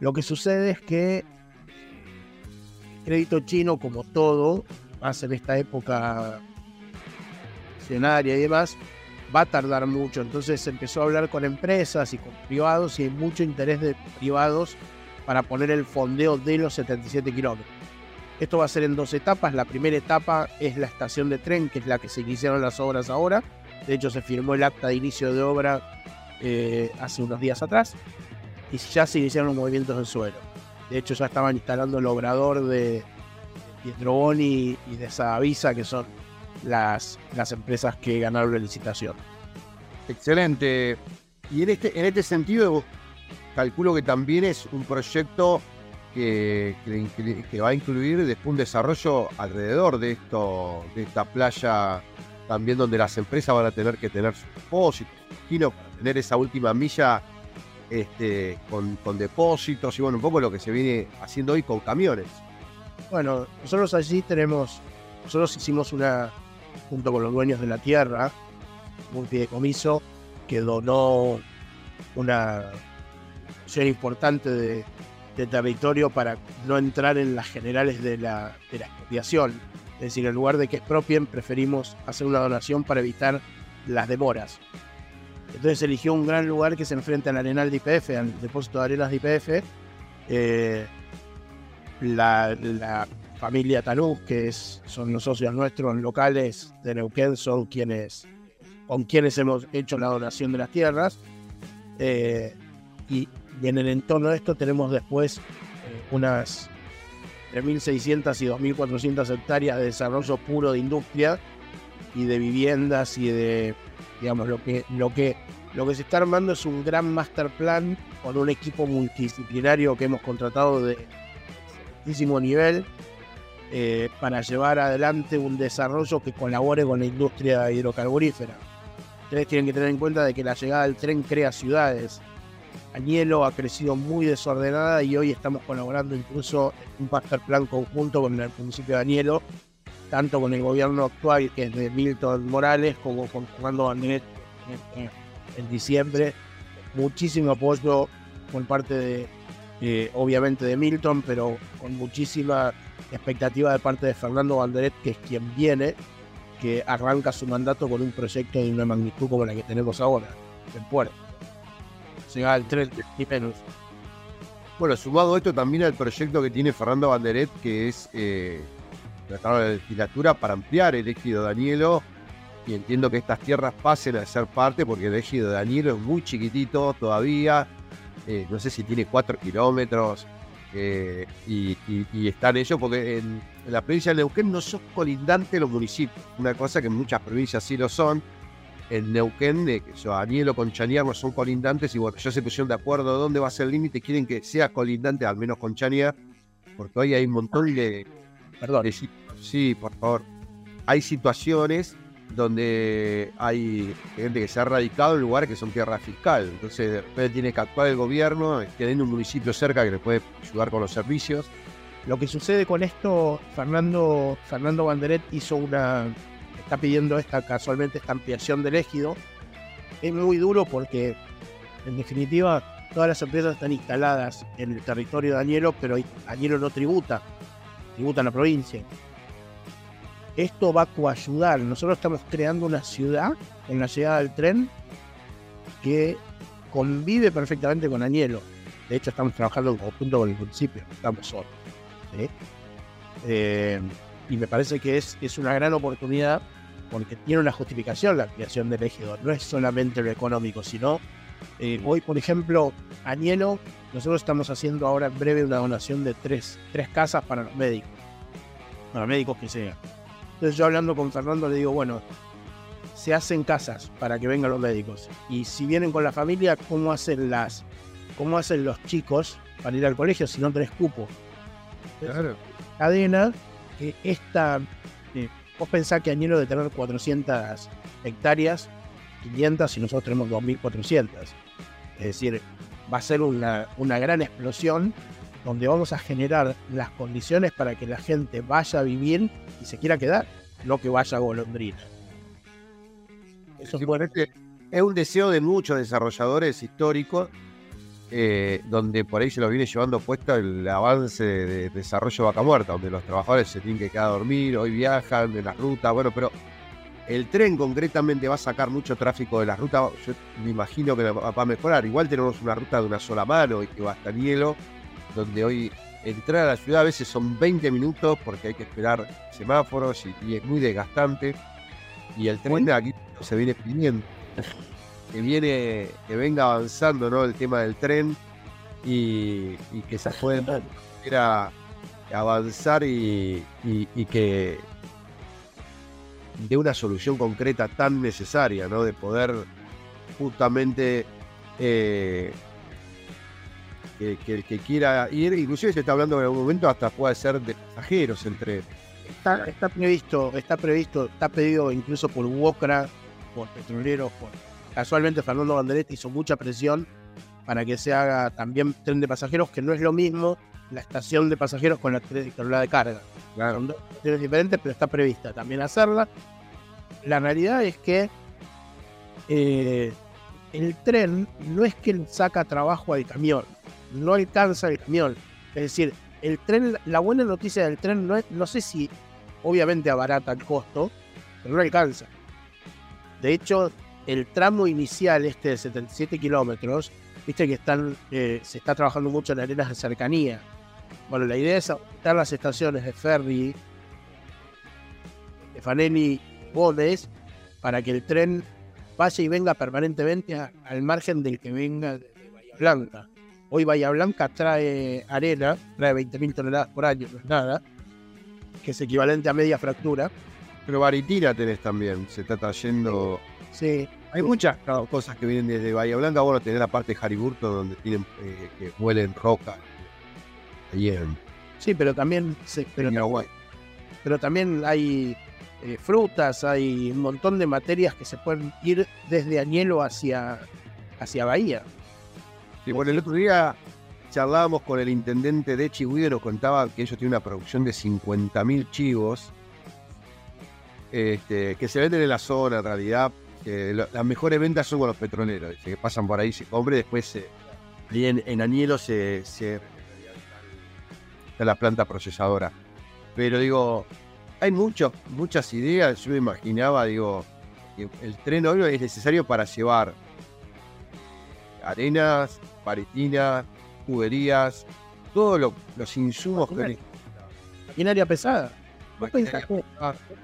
Lo que sucede es que el crédito chino, como todo, más en esta época accionaria y demás, va a tardar mucho. Entonces empezó a hablar con empresas y con privados y hay mucho interés de privados para poner el fondeo de los 77 kilómetros. Esto va a ser en dos etapas. La primera etapa es la estación de tren, que es la que se iniciaron las obras ahora. De hecho, se firmó el acta de inicio de obra eh, hace unos días atrás y ya se iniciaron los movimientos del suelo. De hecho, ya estaban instalando el obrador de Pietroboni y de Sadavisa, que son las, las empresas que ganaron la licitación. Excelente. Y en este, en este sentido, calculo que también es un proyecto que, que, que va a incluir después un desarrollo alrededor de esto, de esta playa, también donde las empresas van a tener que tener sus depósitos, imagino, para tener esa última milla este, con, con depósitos y bueno, un poco lo que se viene haciendo hoy con camiones. Bueno, nosotros allí tenemos, nosotros hicimos una, junto con los dueños de la tierra, un fideicomiso que donó una porción importante de, de territorio para no entrar en las generales de la, de la expropiación. Es decir, en lugar de que expropien, preferimos hacer una donación para evitar las demoras. Entonces eligió un gran lugar que se enfrenta al arenal de IPF, al depósito de arenas de IPF. Eh, la, familia Tanús, que son los socios nuestros locales de Neuquén, son quienes con quienes hemos hecho la donación de las tierras. Eh, y, y, en el entorno de esto tenemos después eh, unas 3.600 y 2.400 hectáreas de desarrollo puro de industria y de viviendas y de, digamos, lo que, lo que, lo que se está armando es un gran master plan con un equipo multidisciplinario que hemos contratado de altísimo nivel eh, para llevar adelante un desarrollo que colabore con la industria hidrocarburífera. Ustedes tienen que tener en cuenta de que la llegada del tren crea ciudades. Añelo ha crecido muy desordenada y hoy estamos colaborando incluso en un master plan conjunto con el municipio de Añelo, tanto con el gobierno actual, que es de Milton Morales, como con Fernando Banderet en, diciembre. Muchísimo apoyo por parte de, obviamente, de Milton, pero con muchísima expectativa de parte de Fernando Banderet, que es quien viene, que arranca su mandato con un proyecto de una magnitud como la que tenemos ahora, en puerto. Al tren y menos. Bueno, sumado esto también al proyecto que tiene Fernando Banderet, que es eh, tratar la legislatura para ampliar el ejido Danielo. Y entiendo que estas tierras pasen a ser parte, porque el ejido de Danielo es muy chiquitito todavía. Eh, no sé si tiene 4 kilómetros. Eh, y, y, y, están ellos, porque en, en, la provincia de Neuquén no son colindantes los municipios. Una cosa que en muchas provincias sí lo son. En Neuquén, eh, yo, Danielo con Chaniar no son colindantes. Y bueno, ya se pusieron de acuerdo dónde va a ser el límite. Quieren que sea colindante, al menos con Chaniar. Porque hoy hay un montón de. Perdón. De, sí, por favor. Hay situaciones donde hay gente que se ha radicado en lugares que son tierra fiscal. Entonces, de repente tiene que actuar el gobierno, teniendo un municipio cerca que le puede ayudar con los servicios. Lo que sucede con esto, Fernando, Fernando Banderet hizo una. Está pidiendo esta casualmente esta ampliación del ejido. Es muy duro porque, en definitiva, todas las empresas están instaladas en el territorio de Añelo, pero Añelo no tributa, tributa en la provincia esto va a coayudar. Nosotros estamos creando una ciudad en la llegada del tren que convive perfectamente con Añelo. De hecho, estamos trabajando en conjunto con el municipio, estamos solos. Eh, y me parece que es, es una gran oportunidad porque tiene una justificación la creación del ejido. No es solamente lo económico, sino eh, hoy, por ejemplo, Añelo, nosotros estamos haciendo ahora en breve una donación de tres, tres casas para los médicos. Para médicos que sean. Entonces yo hablando con Fernando le digo, bueno, se hacen casas para que vengan los médicos. Y si vienen con la familia, ¿cómo hacen las, cómo hacen los chicos para ir al colegio si no tenés cupo? Claro. Cadena que esta, vos pensás que Añelo de tener 400 hectáreas, 500 y nosotros tenemos 2.400. Es decir, va a ser una, una gran explosión donde vamos a generar las condiciones para que la gente vaya a vivir y se quiera quedar, no que vaya a golondrina. Eso es, es un deseo de muchos desarrolladores históricos, eh, donde por ahí se lo viene llevando puesto el avance de, de desarrollo vaca muerta, donde los trabajadores se tienen que quedar a dormir, hoy viajan en las rutas, bueno, pero El tren concretamente va a sacar mucho tráfico de la ruta. Yo me imagino que va a mejorar. Igual tenemos una ruta de una sola mano y que va hasta hielo, donde hoy entrar a la ciudad a veces son 20 minutos porque hay que esperar semáforos y, y es muy desgastante. Y el tren de aquí se viene pidiendo. Que viene, que venga avanzando ¿no? el tema del tren y, y que se pueda avanzar y, y- y que de una solución concreta tan necesaria, ¿no? De poder justamente eh, que, que el que quiera ir, inclusive se está hablando en algún momento hasta puede ser de pasajeros el tren. Está, está previsto, está previsto, está pedido incluso por UOCRA, por petroleros, por... casualmente Fernando Banderetti hizo mucha presión para que se haga también tren de pasajeros, que no es lo mismo la estación de pasajeros con la, con la de carga. Son dos diferentes, pero está prevista también hacerla. La realidad es que eh, el tren no es que saca trabajo al camión, no alcanza el camión. Es decir, el tren, la buena noticia del tren no es, no sé si obviamente abarata el costo, pero no alcanza. De hecho, el tramo inicial, este de 77 kilómetros, viste que están, eh, se está trabajando mucho en arenas de cercanía. Bueno, la idea es aumentar las estaciones de ferry, de Fanelli Gómez, para que el tren vaya y venga permanentemente al margen del que venga de, Bahía Blanca. Hoy Bahía Blanca trae arena, trae 20.000 toneladas por año, no es nada, que es equivalente a media fractura. Pero Baritina tenés también, se está trayendo. Sí. Hay muchas claro, cosas que vienen desde Bahía Blanca. Bueno, tenés la parte de Hariburto donde tienen eh, que huelen roca. Ahí en, Sí, pero también, se- pero, en Uruguay. pero también hay eh, frutas, hay un montón de materias que se pueden ir desde Añelo hacia, hacia Bahía. Sí, bueno, el otro día charlábamos con el intendente de Chihuahua y nos contaba que ellos tienen una producción de 50.000 chivos este, que se venden en la zona en realidad. Que lo- las mejores ventas son con los petroleros, dice, que pasan por ahí, se compra y después se- ahí en, en Añelo se, se- está la planta procesadora. Pero digo, hay muchos, muchas ideas, yo me imaginaba, digo, que el tren hoy es necesario para llevar arenas, paretinas, tuberías, todos lo- los insumos que Maquinaria pesada. ¿Vos pensás que,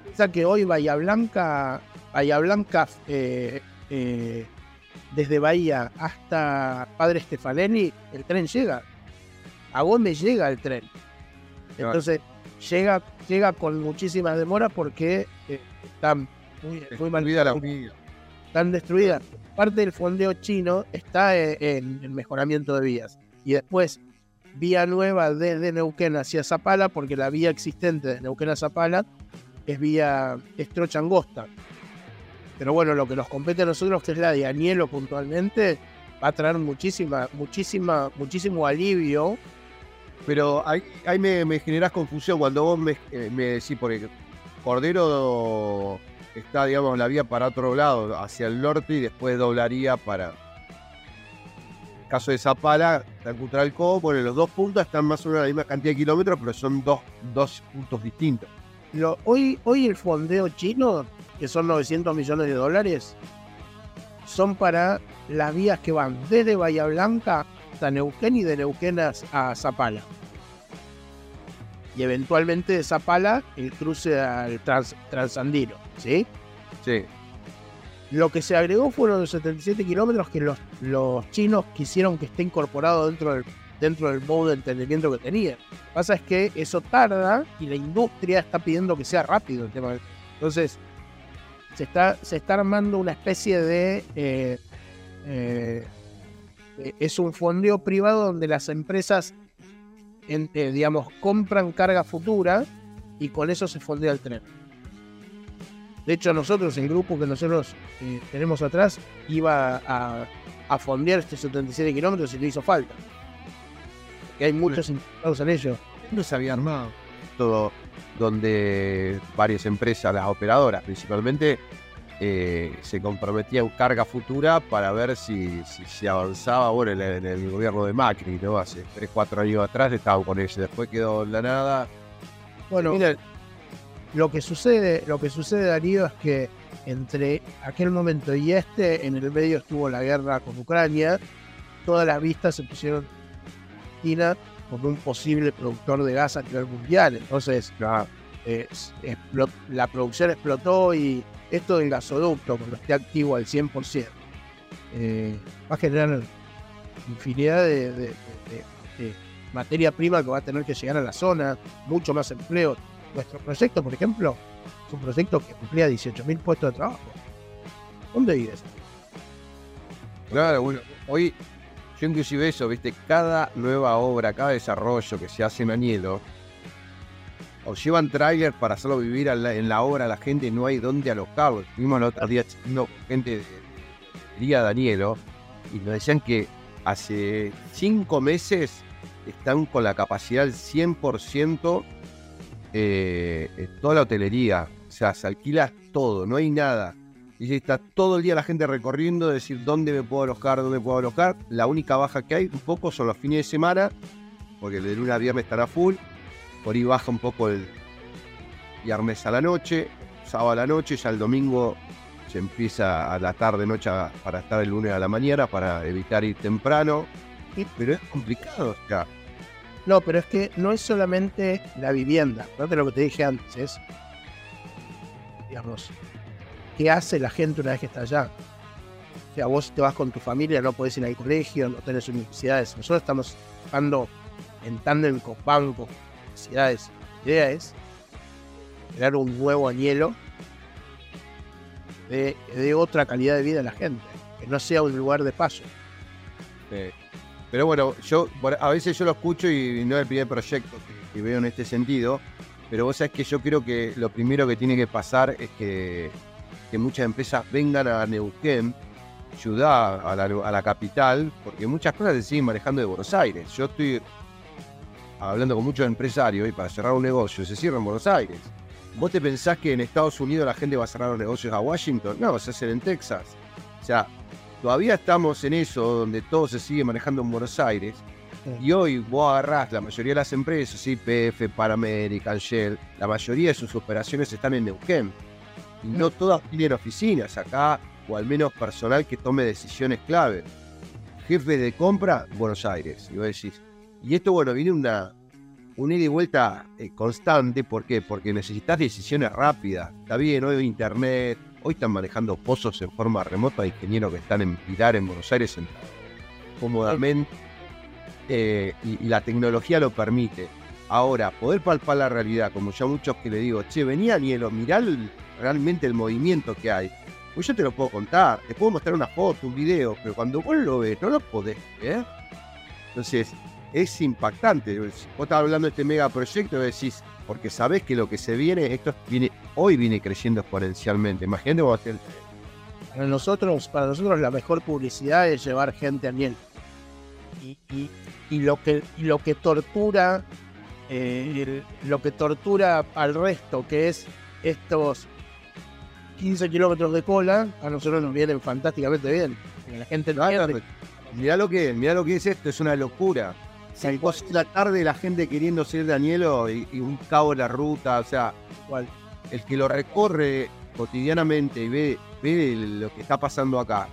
pensás que hoy Bahía Blanca, Bahía Blanca, eh, eh, desde Bahía hasta Padre Stefanelli, el tren llega? A Gómez llega el tren. Entonces, llega, llega con muchísimas demoras porque eh, están muy, muy mal la están destruidas. Parte del fondeo chino está eh, en el mejoramiento de vías. Y después, vía nueva desde Neuquén hacia Zapala, porque la vía existente de Neuquén a Zapala es vía estrocha angosta. Pero bueno, lo que nos compete a nosotros, que es la de Anielo puntualmente, va a traer muchísima, muchísima, muchísimo alivio. Pero ahí, ahí me, me generás confusión cuando vos me, eh, me decís, porque Cordero está, digamos, la vía para otro lado, hacia el norte, y después doblaría para. En caso de Zapala, Cutralcó, bueno, los dos puntos están más o menos a la misma cantidad de kilómetros, pero son dos, dos puntos distintos. Hoy, hoy el fondeo chino, que son 900 millones de dólares, son para las vías que van desde Bahía Blanca hasta Neuquén y de Neuquén a, Zapala. Y eventualmente de Zapala el cruce al trans- transandino, ¿sí? Sí. Lo que se agregó fueron los 77 kilómetros que los, los chinos quisieron que esté incorporado dentro del, dentro del modo de entendimiento que tenían. Lo que pasa es que eso tarda y la industria está pidiendo que sea rápido el tema. Entonces, se está, se está armando una especie de... eh, eh, eh, es un fondeo privado donde las empresas, en- eh, digamos, compran carga futura y con eso se fondea el tren. De hecho, nosotros, el grupo que nosotros eh, tenemos atrás, iba a, a fondear estos 77 kilómetros y le hizo falta. Que hay muchos interesados en ello. No se había armado. Todo donde varias empresas, las operadoras principalmente, eh, se comprometían carga futura para ver si, si se avanzaba. Bueno, en el, en el gobierno de Macri, ¿no? Hace 3, 4 años atrás estaban con eso. Después quedó en la nada. Bueno, Mira, Lo que sucede, lo que sucede, Darío, es que entre aquel momento y este, en el medio estuvo la guerra con Ucrania, todas las vistas se pusieron en como un posible productor de gas a nivel mundial. Entonces, la producción explotó y esto del gasoducto, cuando esté activo al 100%, eh, va a generar infinidad de, materia prima que va a tener que llegar a la zona, mucho más empleo. Nuestro proyecto, por ejemplo, es un proyecto que emplea 18.000 puestos de trabajo. ¿Dónde vives? Claro, bueno, hoy yo inclusive eso, viste, cada nueva obra, cada desarrollo que se hace en Añelo, o llevan trailers para hacerlo vivir en la obra a la gente y no hay dónde alojarlo. Vimos el otro día con gente de Día Danielo y nos decían que hace cinco meses están con la capacidad del 100% eh, toda la hotelería. O sea, se alquila todo, no hay nada. Y está todo el día la gente recorriendo, decir dónde me puedo alojar, dónde puedo alojar. La única baja que hay un poco son los fines de semana, porque el de lunes a viernes estará full por ahí baja un poco el viernes a la noche, sábado a la noche, ya el domingo se empieza a la tarde, noche para estar el lunes a la mañana, para evitar ir temprano. pero es complicado ya. No, pero es que no es solamente la vivienda, de lo que te dije antes, es, digamos, ¿qué hace la gente una vez que está allá? O sea, vos te vas con tu familia, no podés ir al colegio, no tenés universidades. Nosotros estamos trabajando en tándem con bancos, la idea es crear un nuevo anhelo de, otra calidad de vida a la gente, que no sea un lugar de paso. Pero bueno, yo a veces yo lo escucho y no es el primer proyecto que, veo en este sentido, pero vos sabés que yo creo que lo primero que tiene que pasar es que, muchas empresas vengan a Neuquén, ayudar a la, a la capital, porque muchas cosas se siguen manejando de Buenos Aires. Yo estoy hablando con muchos empresarios y para cerrar un negocio se cierra en Buenos Aires. ¿Vos te pensás que en Estados Unidos la gente va a cerrar los negocios a Washington? No, se hacer en Texas. O sea, todavía estamos en eso donde todo se sigue manejando en Buenos Aires. Y hoy vos agarrás la mayoría de las empresas, IPF, Paramedic, Shell, la mayoría de sus operaciones están en Neuquén. No todas tienen oficinas acá, o al menos personal que tome decisiones clave. Jefe de compra, Buenos Aires. Y vos y esto, bueno, viene una, un ida y vuelta eh, constante. ¿Por qué? Porque necesitas decisiones rápidas. Está bien, hoy internet, hoy están manejando pozos en forma remota, ingenieros que están en Pilar, en Buenos Aires, cómodamente. Eh, y, la tecnología lo permite. Ahora, poder palpar la realidad, como ya muchos que le digo, che, venía Nielo, mirá realmente el movimiento que hay. Pues yo te lo puedo contar, te puedo mostrar una foto, un video, pero cuando vos lo ves, no lo podés ver. Entonces, es impactante. Vos estás hablando de este megaproyecto y decís, porque sabés que lo que se viene, esto viene, hoy viene creciendo exponencialmente. Imagínate vos Para nosotros, para nosotros la mejor publicidad es llevar gente a miel. Y, lo, que, lo que tortura eh, lo que tortura al resto, que es estos 15 kilómetros de cola, a nosotros nos vienen fantásticamente bien. La gente no Mirá lo que, mirá lo que es esto, es una locura la tarde la gente queriendo ser Danielo y, un cabo de la ruta, o sea, el que lo recorre cotidianamente y ve, ve lo que está pasando acá.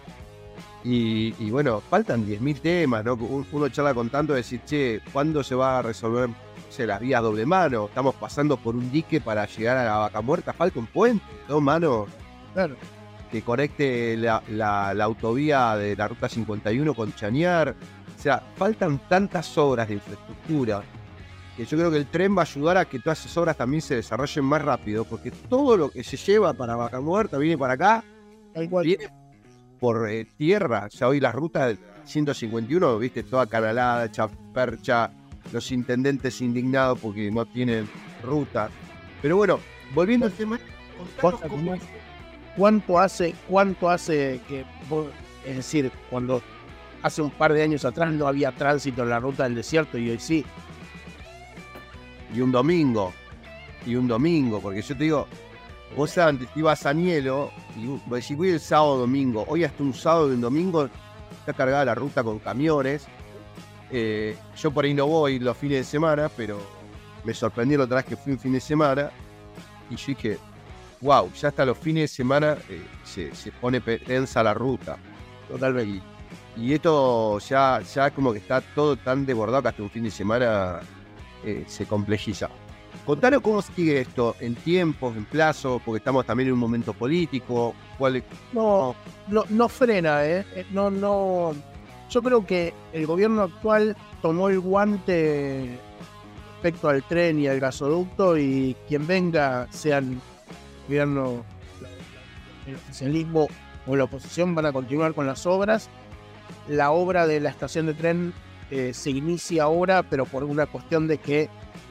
Y, bueno, faltan 10.000 temas, ¿no? Uno charla con tanto de decir, che, ¿cuándo se va a resolver se las vías doble mano? Estamos pasando por un dique para llegar a la vaca muerta, falta un puente, dos manos. Claro. Que conecte la, la autovía de la ruta 51 con Chañar o sea, faltan tantas obras de infraestructura que yo creo que el tren va a ayudar a que todas esas obras también se desarrollen más rápido, porque todo lo que se lleva para Vaca Muerta viene para acá, viene por eh, tierra. O sea, hoy la ruta 151, viste, toda canalada, hecha percha, los intendentes indignados porque no tienen ruta. Pero bueno, volviendo al tema, ¿cuánto hace, cuánto hace que, es decir, cuando hace un par de años atrás no había tránsito en la ruta del desierto y hoy sí. Y un domingo, y un domingo, porque yo te digo, vos antes ibas a Nielo y si voy el sábado domingo, hoy hasta un sábado y un domingo está cargada la ruta con camiones. Eh, yo por ahí no voy los fines de semana, pero me sorprendió la otra vez que fui un fin de semana. y yo dije, wow, ya hasta los fines de semana eh, se, se pone tensa la ruta. Totalmente. Y, esto ya, ya como que está todo tan desbordado que hasta un fin de semana eh, se complejiza. Contanos cómo sigue esto en tiempos, en plazo, porque estamos también en un momento político. ¿Cuál es? No, no, no frena. Eh, No, no. Yo creo que el gobierno actual tomó el guante respecto al tren y al gasoducto y quien venga, sean gobierno, el oficialismo o la oposición, van a continuar con las obras. La obra de la estación de tren eh, se inicia ahora, pero por una cuestión de que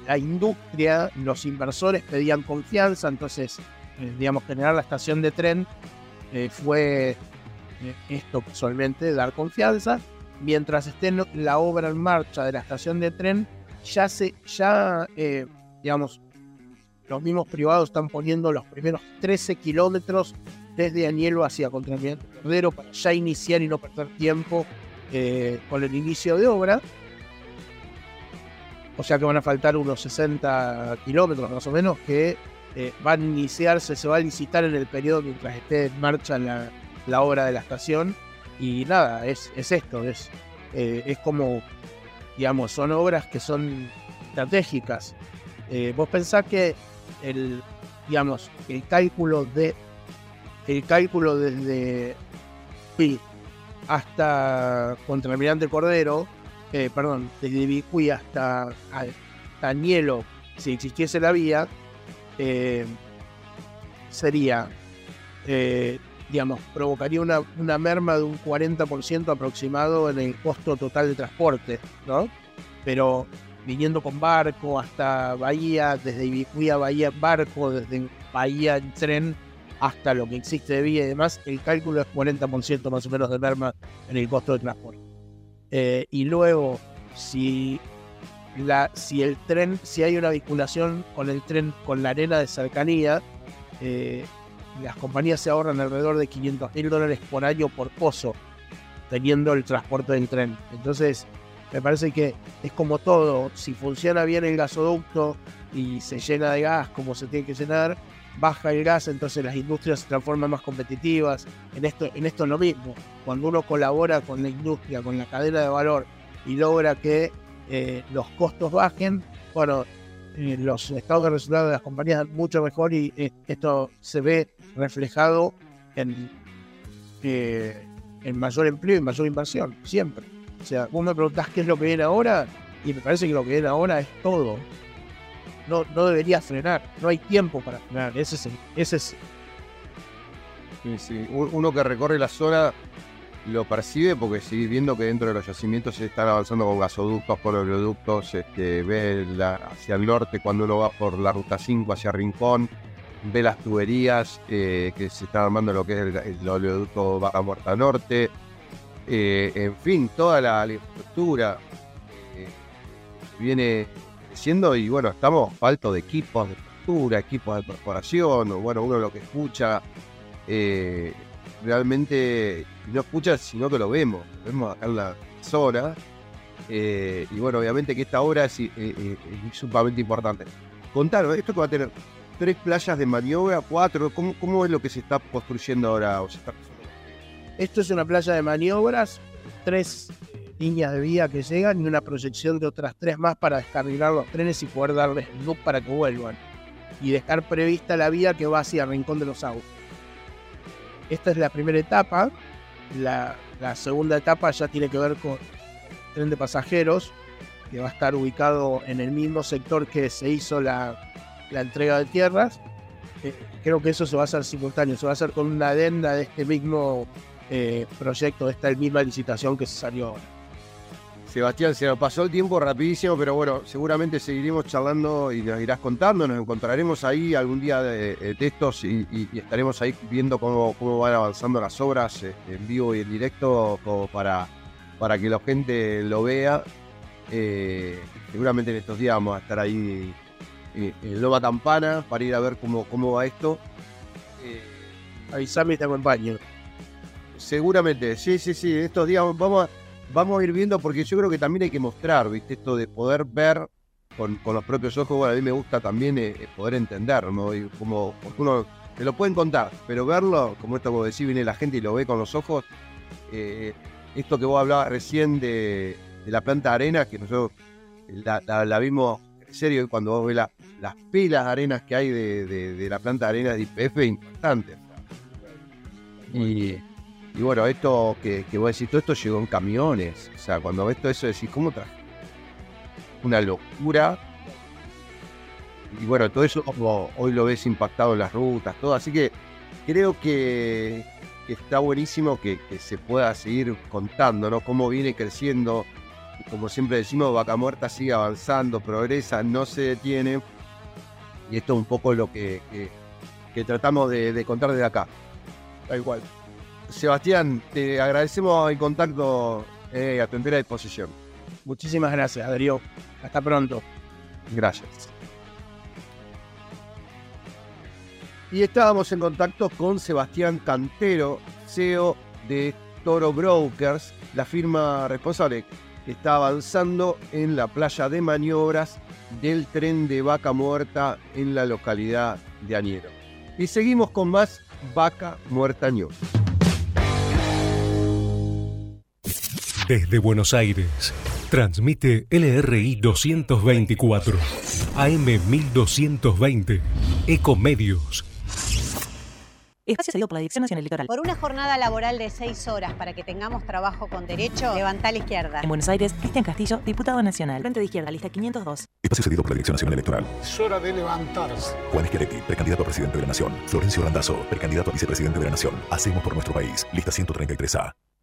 la industria, los inversores pedían confianza, entonces, eh, digamos, generar la estación de tren eh, fue esto casualmente, dar confianza. Mientras esté la obra en marcha de la estación de tren, ya se, ya, eh, digamos, los mismos privados están poniendo los primeros 13 kilómetros desde Añelo hacia Contramiento Cordero para ya iniciar y no perder tiempo eh, con el inicio de obra. O sea que van a faltar unos 60 kilómetros más o menos que eh, van a iniciarse, se va a licitar en el periodo mientras esté en marcha la, la obra de la estación. Y nada, es, es esto, es, eh, es como, digamos, son obras que son estratégicas. Eh, vos pensás que el, digamos, el cálculo de el cálculo desde Pi hasta Contramirante Cordero, eh, perdón, desde Vicuí hasta, Añelo, si existiese la vía, sería, provocaría una, una merma de un 40% aproximado en el costo total de transporte, ¿no? Pero viniendo con barco hasta Bahía, desde Ibicuí Bahía en barco, desde Bahía en tren hasta lo que existe de vía y demás, el cálculo es 40% más o menos de merma en el costo de transporte. Eh, y luego, si, la, si el tren, si hay una vinculación con el tren, con la arena de cercanía, eh, las compañías se ahorran alrededor de 500 mil dólares por año por pozo, teniendo el transporte del tren. Entonces, me parece que es como todo, si funciona bien el gasoducto y se llena de gas como se tiene que llenar, baja el gas, entonces las industrias se transforman más competitivas. En esto, en esto es lo mismo. Cuando uno colabora con la industria, con la cadena de valor y logra que eh, los costos bajen, bueno, eh, los estados de resultados de las compañías mucho mejor y eh, esto se ve reflejado en, eh, mayor empleo y mayor inversión, siempre. O sea, vos me preguntás qué es lo que viene ahora y me parece que lo que viene ahora es todo no, no debería frenar, no hay tiempo para frenar, ese es el, ese es Sí, sí. Uno que recorre la zona lo percibe porque sigue viendo que dentro de los yacimientos se están avanzando con gasoductos, por oleoductos, este, ve hacia el norte cuando uno va por la ruta 5 hacia Rincón, ve las tuberías eh, que se están armando lo que es el, oleoducto Vaca Muerta Norte, eh, en fin, toda la, la infraestructura eh, viene creciendo y bueno, estamos faltos de equipos de infraestructura, equipos de perforación, bueno, uno lo que escucha realmente no escucha, sino que lo vemos, lo vemos acá en la zona. eh, y bueno, obviamente que esta obra es, eh, eh, sumamente importante. Contanos, esto que va a tener tres playas de maniobra, cuatro, ¿cómo, es lo que se está construyendo ahora? O se está- Esto es una playa de maniobras, tres eh, líneas de vía que llegan y una proyección de otras tres más para descarrilar los trenes y poder darles luz para que vuelvan. Y dejar prevista la vía que va hacia Rincón de los Autos. Esta es la primera etapa. La, segunda etapa ya tiene que ver con el tren de pasajeros, que va a estar ubicado en el mismo sector que se hizo la, la entrega de tierras. Eh, creo que eso se va a hacer simultáneo, se va a hacer con una adenda de este mismo eh, proyecto, de esta misma licitación que se salió ahora. Sebastián, se nos pasó el tiempo rapidísimo, pero bueno, seguramente seguiremos charlando y nos irás contando. Nos encontraremos ahí algún día de, de textos y, y- y estaremos ahí viendo cómo, cómo van avanzando las obras eh, en vivo y en directo como para, para que la gente lo vea. Eh, seguramente en estos días vamos a estar ahí eh, en Loma Campana para ir a ver cómo, cómo va esto. Eh, Avisame y te acompaño. Seguramente, sí, sí, sí. En estos días vamos a, vamos a ir viendo porque yo creo que también hay que mostrar, ¿viste? Esto de poder ver con, con los propios ojos, bueno, a mí me gusta también eh, poder entender, ¿no? Y como porque uno te lo pueden contar, pero verlo, como esto como decís, viene la gente y lo ve con los ojos, eh, esto que vos hablabas recién de, la planta de arena, que nosotros la, la- la vimos en serio y cuando vos ves la- las pilas de arenas que hay de, de- la planta de arena de IPF, impactante. Y, y bueno, esto que, que vos decís, todo esto llegó en camiones. O sea, cuando ves todo eso decís, ¿cómo traje? Una locura. Y bueno, todo eso hoy lo ves impactado en las rutas, todo. Así que creo que, está buenísimo que, se pueda seguir contando, ¿no? Cómo viene creciendo. Como siempre decimos, Vaca Muerta sigue avanzando, progresa, no se detiene. Y esto es un poco lo que, tratamos de, contar desde acá. Tal cual. Sebastián, te agradecemos el contacto eh, a tu entera disposición. Muchísimas gracias, Darío. Hasta pronto. Gracias. Y estábamos en contacto con Sebastián Cantero, CEO de Toro Brokers, la firma responsable que está avanzando en la playa de maniobras del tren de Vaca Muerta en la localidad de Añero. Y seguimos con más Vaca Muerta News. Desde Buenos Aires, transmite LRI 224, AM 1220, Ecomedios. Espacio cedido por la Dirección Nacional Electoral. Por una jornada laboral de seis horas para que tengamos trabajo con derecho, levanta a la izquierda. En Buenos Aires, Cristian Castillo, diputado nacional. Frente de Izquierda, lista 502. Espacio cedido por la Dirección Nacional Electoral. Es hora de levantarse. Juan Schiaretti, precandidato a presidente de la Nación. Florencio Randazzo, precandidato a vicepresidente de la Nación. Hacemos por nuestro país. Lista 133A.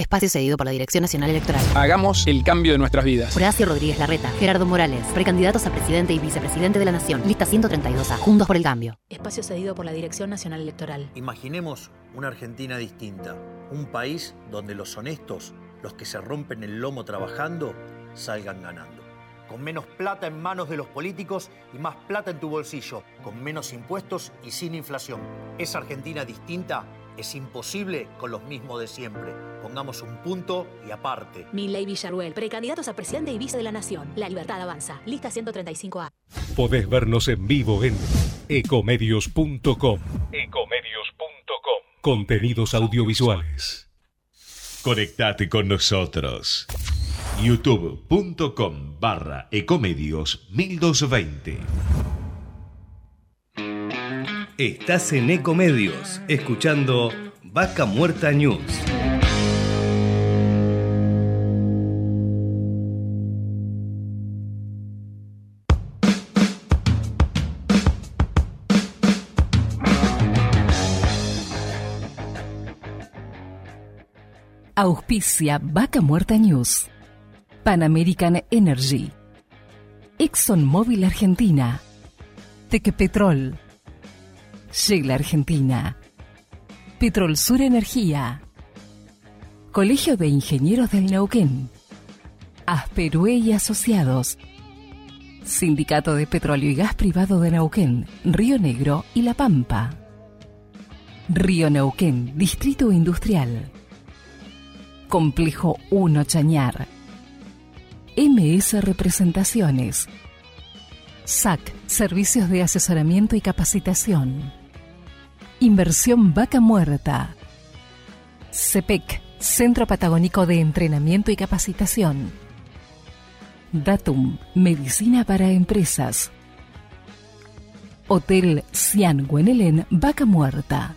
Espacio cedido por la Dirección Nacional Electoral. Hagamos el cambio de nuestras vidas. Horacio Rodríguez Larreta, Gerardo Morales, precandidatos a presidente y vicepresidente de la Nación. Lista 132A. Juntos por el Cambio. Espacio cedido por la Dirección Nacional Electoral. Imaginemos una Argentina distinta, un país donde los honestos, los que se rompen el lomo trabajando, salgan ganando. Con menos plata en manos de los políticos y más plata en tu bolsillo, con menos impuestos y sin inflación. Esa Argentina distinta es imposible con los mismos de siempre. Pongamos un punto y aparte. Milley Villarruel, precandidatos a presidente y vice de la Nación. La libertad avanza. Lista 135A. Podés vernos en vivo en ecomedios.com. Ecomedios.com. Contenidos audiovisuales. Conectate con nosotros. youtube.com barra ecomedios 1220. Estás en Ecomedios, escuchando Vaca Muerta News. Auspicia Vaca Muerta News. Pan American Energy. ExxonMobil Argentina. Tequepetrol. Shell Argentina. Petrol Sur Energía. Colegio de Ingenieros del Neuquén. Asperue y Asociados. Sindicato de Petróleo y Gas Privado de Neuquén, Río Negro y La Pampa. Río Neuquén, Distrito Industrial. Complejo 1 Chañar. MS Representaciones. SAC, Servicios de Asesoramiento y Capacitación. Inversión Vaca Muerta. CEPEC, Centro Patagónico de Entrenamiento y Capacitación. Datum, Medicina para Empresas. Hotel Cian Guenelén, Vaca Muerta.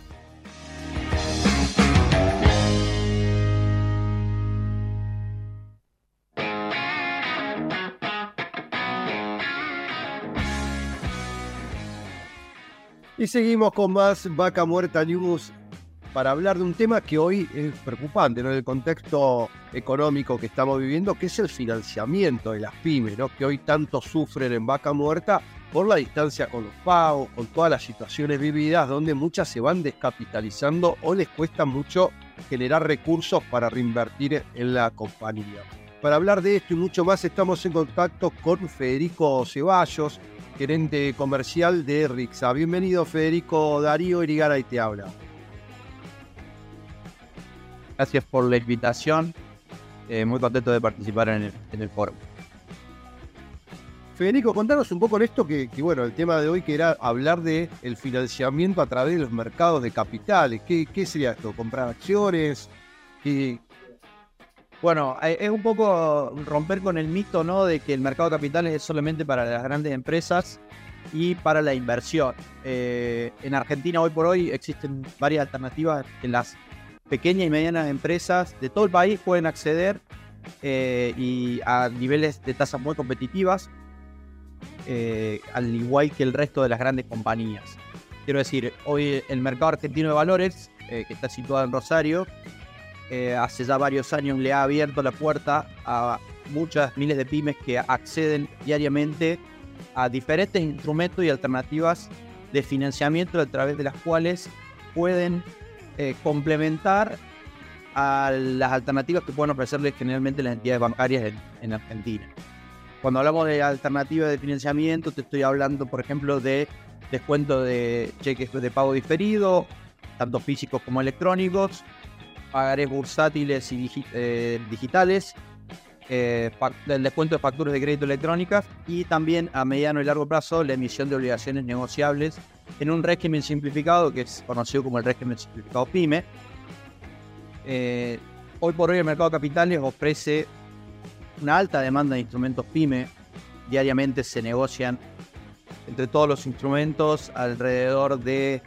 Y seguimos con más Vaca Muerta News para hablar de un tema que hoy es preocupante, ¿no? En el contexto económico que estamos viviendo, que es el financiamiento de las pymes, ¿no? Que hoy tanto sufren en vaca muerta por la distancia con los pagos, con todas las situaciones vividas, donde muchas se van descapitalizando o les cuesta mucho generar recursos para reinvertir en la compañía. Para hablar de esto y mucho más, estamos en contacto con Federico Ceballos, gerente comercial de Rixa. Bienvenido, Federico. Darío Irigaray te habla. Gracias por la invitación. Eh, muy contento de participar en el, en el foro. Federico, contanos un poco en esto que, bueno, el tema de hoy que era hablar de el financiamiento a través de los mercados de capitales. ¿Qué, sería esto? ¿Comprar acciones? Bueno, eh, es un poco romper con el mito, ¿no? De que el mercado de es solamente para las grandes empresas y para la inversión. Eh, en Argentina hoy por hoy existen varias alternativas en las pequeñas y medianas empresas de todo el país pueden acceder eh, y a niveles de tasas muy competitivas al igual que el resto de las grandes compañías. Quiero decir, hoy el mercado argentino de valores, que está situado en Rosario, eh, hace ya varios años le ha abierto la puerta a muchas miles de pymes que acceden diariamente a diferentes instrumentos y alternativas de financiamiento a través de las cuales pueden complementar a las alternativas que pueden ofrecerles generalmente las entidades bancarias en Argentina. Cuando hablamos de alternativas de financiamiento, te estoy hablando, por ejemplo, de descuento de cheques de pago diferido, tanto físicos como electrónicos, pagarés bursátiles y eh, digitales, eh, el descuento de facturas de crédito electrónicas y también a mediano y largo plazo la emisión de obligaciones negociables en un régimen simplificado que es conocido como el régimen simplificado PYME. Eh, hoy por hoy el mercado de capitales ofrece una alta demanda de instrumentos PYME. Diariamente se negocian entre todos los instrumentos alrededor de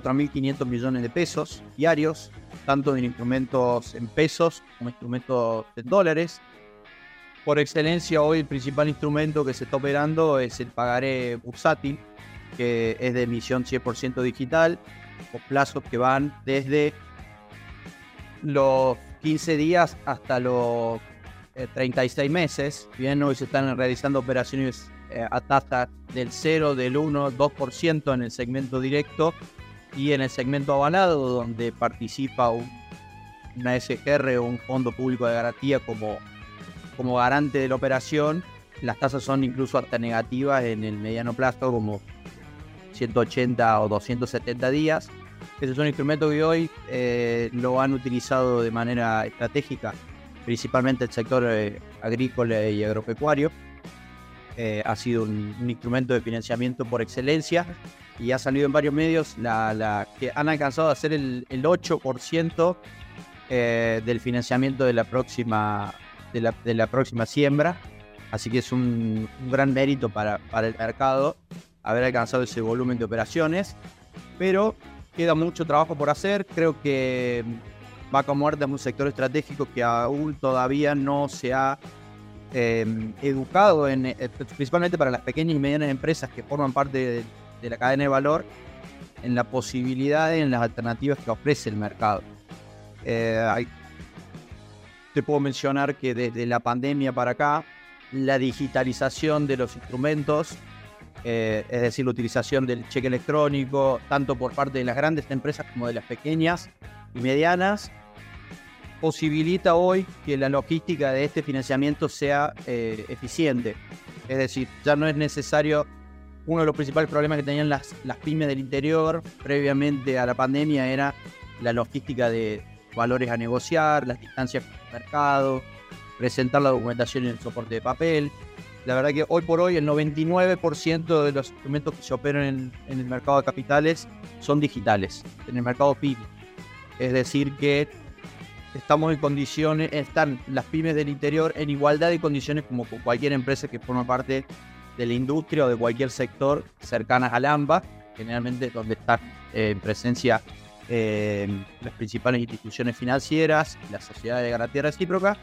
4.500 millones de pesos diarios, tanto en instrumentos en pesos como instrumentos en dólares. Por excelencia, hoy el principal instrumento que se está operando es el pagaré bursátil, que es de emisión 100% digital, con plazos que van desde los 15 días hasta los 36 eh, meses. Bien, hoy se están realizando operaciones eh, a tasa del 0, del 1, 2% en el segmento directo y en el segmento avalado, donde participa una SGR o un fondo público de garantía como, como garante de la operación. Las tasas son incluso hasta negativas en el mediano plazo, como 180 o 270 días. Ese es un instrumento que hoy eh, lo han utilizado de manera estratégica principalmente el sector eh, agrícola y agropecuario. Eh, ha sido un, instrumento de financiamiento por excelencia y ha salido en varios medios la, que han alcanzado a ser el, 8% eh, del financiamiento de la próxima de la, próxima siembra. Así que es un, gran mérito para, para el mercado haber alcanzado ese volumen de operaciones. Pero queda mucho trabajo por hacer. Creo que Vaca Muerta es un sector estratégico que aún todavía no se ha em, educado, eh, principalmente para las pequeñas y medianas empresas que forman parte de, la cadena de valor, en la posibilidad en las alternativas que ofrece el mercado. Eh, te puedo mencionar que desde la pandemia para acá, la digitalización de los instrumentos, eh, es decir, la utilización del cheque electrónico, tanto por parte de las grandes empresas como de las pequeñas, y medianas posibilita hoy que la logística de este financiamiento sea eh, eficiente. Es decir, ya no es necesario, uno de los principales problemas que tenían las, las pymes del interior previamente a la pandemia era la logística de valores a negociar, las distancias con el mercado, presentar la documentación en el soporte de papel. La verdad que hoy por hoy el 99% de los instrumentos que se operan en, en, el mercado de capitales son digitales, en el mercado PYME. Es decir, que estamos en condiciones, están las pymes del interior en igualdad de condiciones como cualquier empresa que forma parte de la industria o de cualquier sector cercanas al AMBA, generalmente donde están eh, en presencia eh, las principales instituciones financieras, las sociedades de garantía recíproca,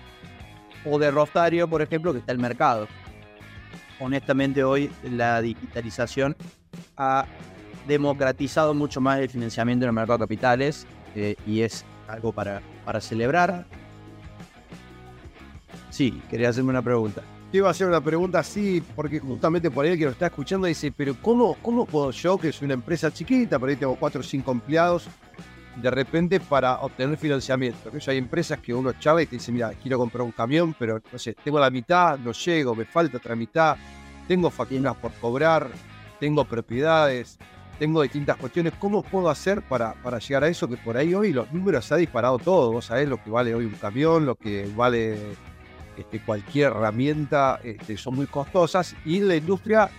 o de Rosario, por ejemplo, que está el mercado. Honestamente, hoy la digitalización ha democratizado mucho más el financiamiento en el mercado de capitales eh, y es algo para, para celebrar. Sí, quería hacerme una pregunta. Te iba a hacer una pregunta así, porque justamente por ahí el que lo está escuchando dice, pero ¿cómo, ¿cómo puedo yo, que soy una empresa chiquita, por ahí tengo cuatro o cinco empleados, de repente para obtener financiamiento? Que hay empresas que uno charla y te dice, mira, quiero comprar un camión, pero no sé, tengo la mitad, no llego, me falta otra mitad, tengo facturas por cobrar, tengo propiedades, tengo distintas cuestiones. ¿Cómo puedo hacer para, para llegar a eso? Que por ahí hoy los números se ha disparado todo. Vos sabés lo que vale hoy un camión, lo que vale este, cualquier herramienta, este, son muy costosas. Y la industria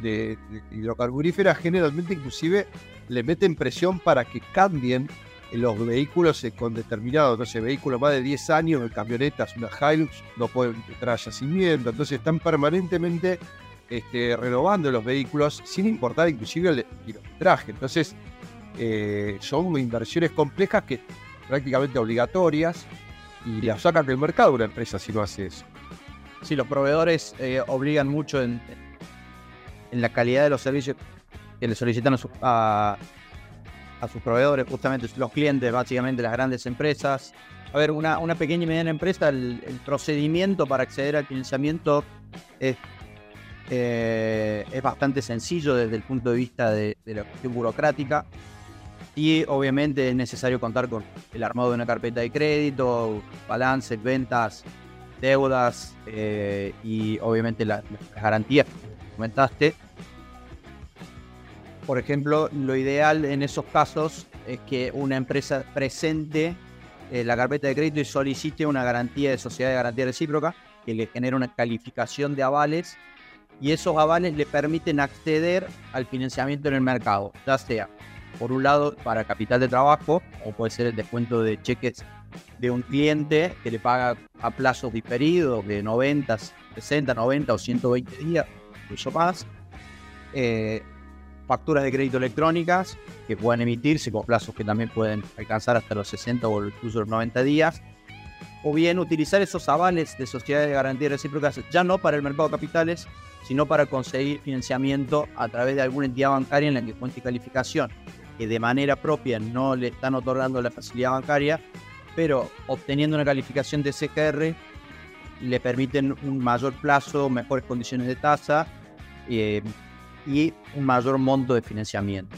de, hidrocarburífera generalmente inclusive le meten presión para que cambien los vehículos con determinados, no sé, vehículos más de 10 años, camionetas, una Hilux, no pueden entrar a yacimiento, entonces están permanentemente este, renovando los vehículos sin importar inclusive el kilometraje. Entonces, eh, son inversiones complejas que prácticamente obligatorias y las sacan del mercado una empresa si no hace eso. Sí, los proveedores eh, obligan mucho en, en, la calidad de los servicios que le solicitan a, sus proveedores, justamente los clientes, básicamente las grandes empresas. A ver, una, una pequeña y mediana empresa, el, el procedimiento para acceder al financiamiento es eh, es bastante sencillo desde el punto de vista de, la cuestión burocrática. Y obviamente es necesario contar con el armado de una carpeta de crédito, balances, ventas, deudas eh, y obviamente las garantías que comentaste. Por ejemplo, lo ideal en esos casos es que una empresa presente eh, la carpeta de crédito y solicite una garantía de sociedad de garantía recíproca que le genere una calificación de avales y esos avales le permiten acceder al financiamiento en el mercado, ya sea por un lado para capital de trabajo o puede ser el descuento de cheques de un cliente que le paga a plazos diferidos de 90, 60, 90 o 120 días, incluso más. Eh, facturas de crédito electrónicas que pueden emitirse con plazos que también pueden alcanzar hasta los 60 o incluso los 90 días. O bien utilizar esos avales de sociedades de garantía recíprocas ya no para el mercado de capitales, sino para conseguir financiamiento a través de alguna entidad bancaria en la que cuente calificación, que de manera propia no le están otorgando la facilidad bancaria, pero obteniendo una calificación de CGR le permiten un mayor plazo, mejores condiciones de tasa eh, y un mayor monto de financiamiento.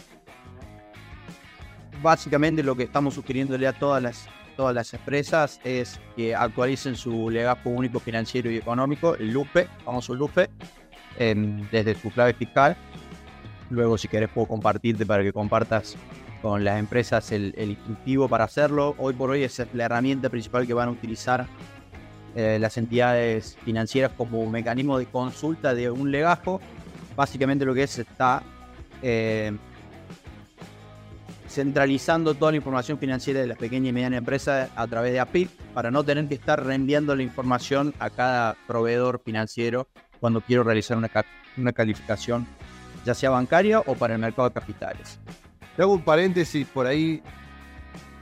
Básicamente lo que estamos sugiriéndole a todas las, todas las empresas es que actualicen su legajo único financiero y económico, el LUPE, famoso LUPE, desde su clave fiscal. Luego, si querés, puedo compartirte para que compartas con las empresas el, instructivo para hacerlo. Hoy por hoy es la herramienta principal que van a utilizar eh, las entidades financieras como mecanismo de consulta de un legajo. Básicamente lo que es está eh, centralizando toda la información financiera de las pequeñas y medianas empresas a través de API para no tener que estar reenviando la información a cada proveedor financiero cuando quiero realizar una, una calificación, ya sea bancaria o para el mercado de capitales. Te hago un paréntesis por ahí.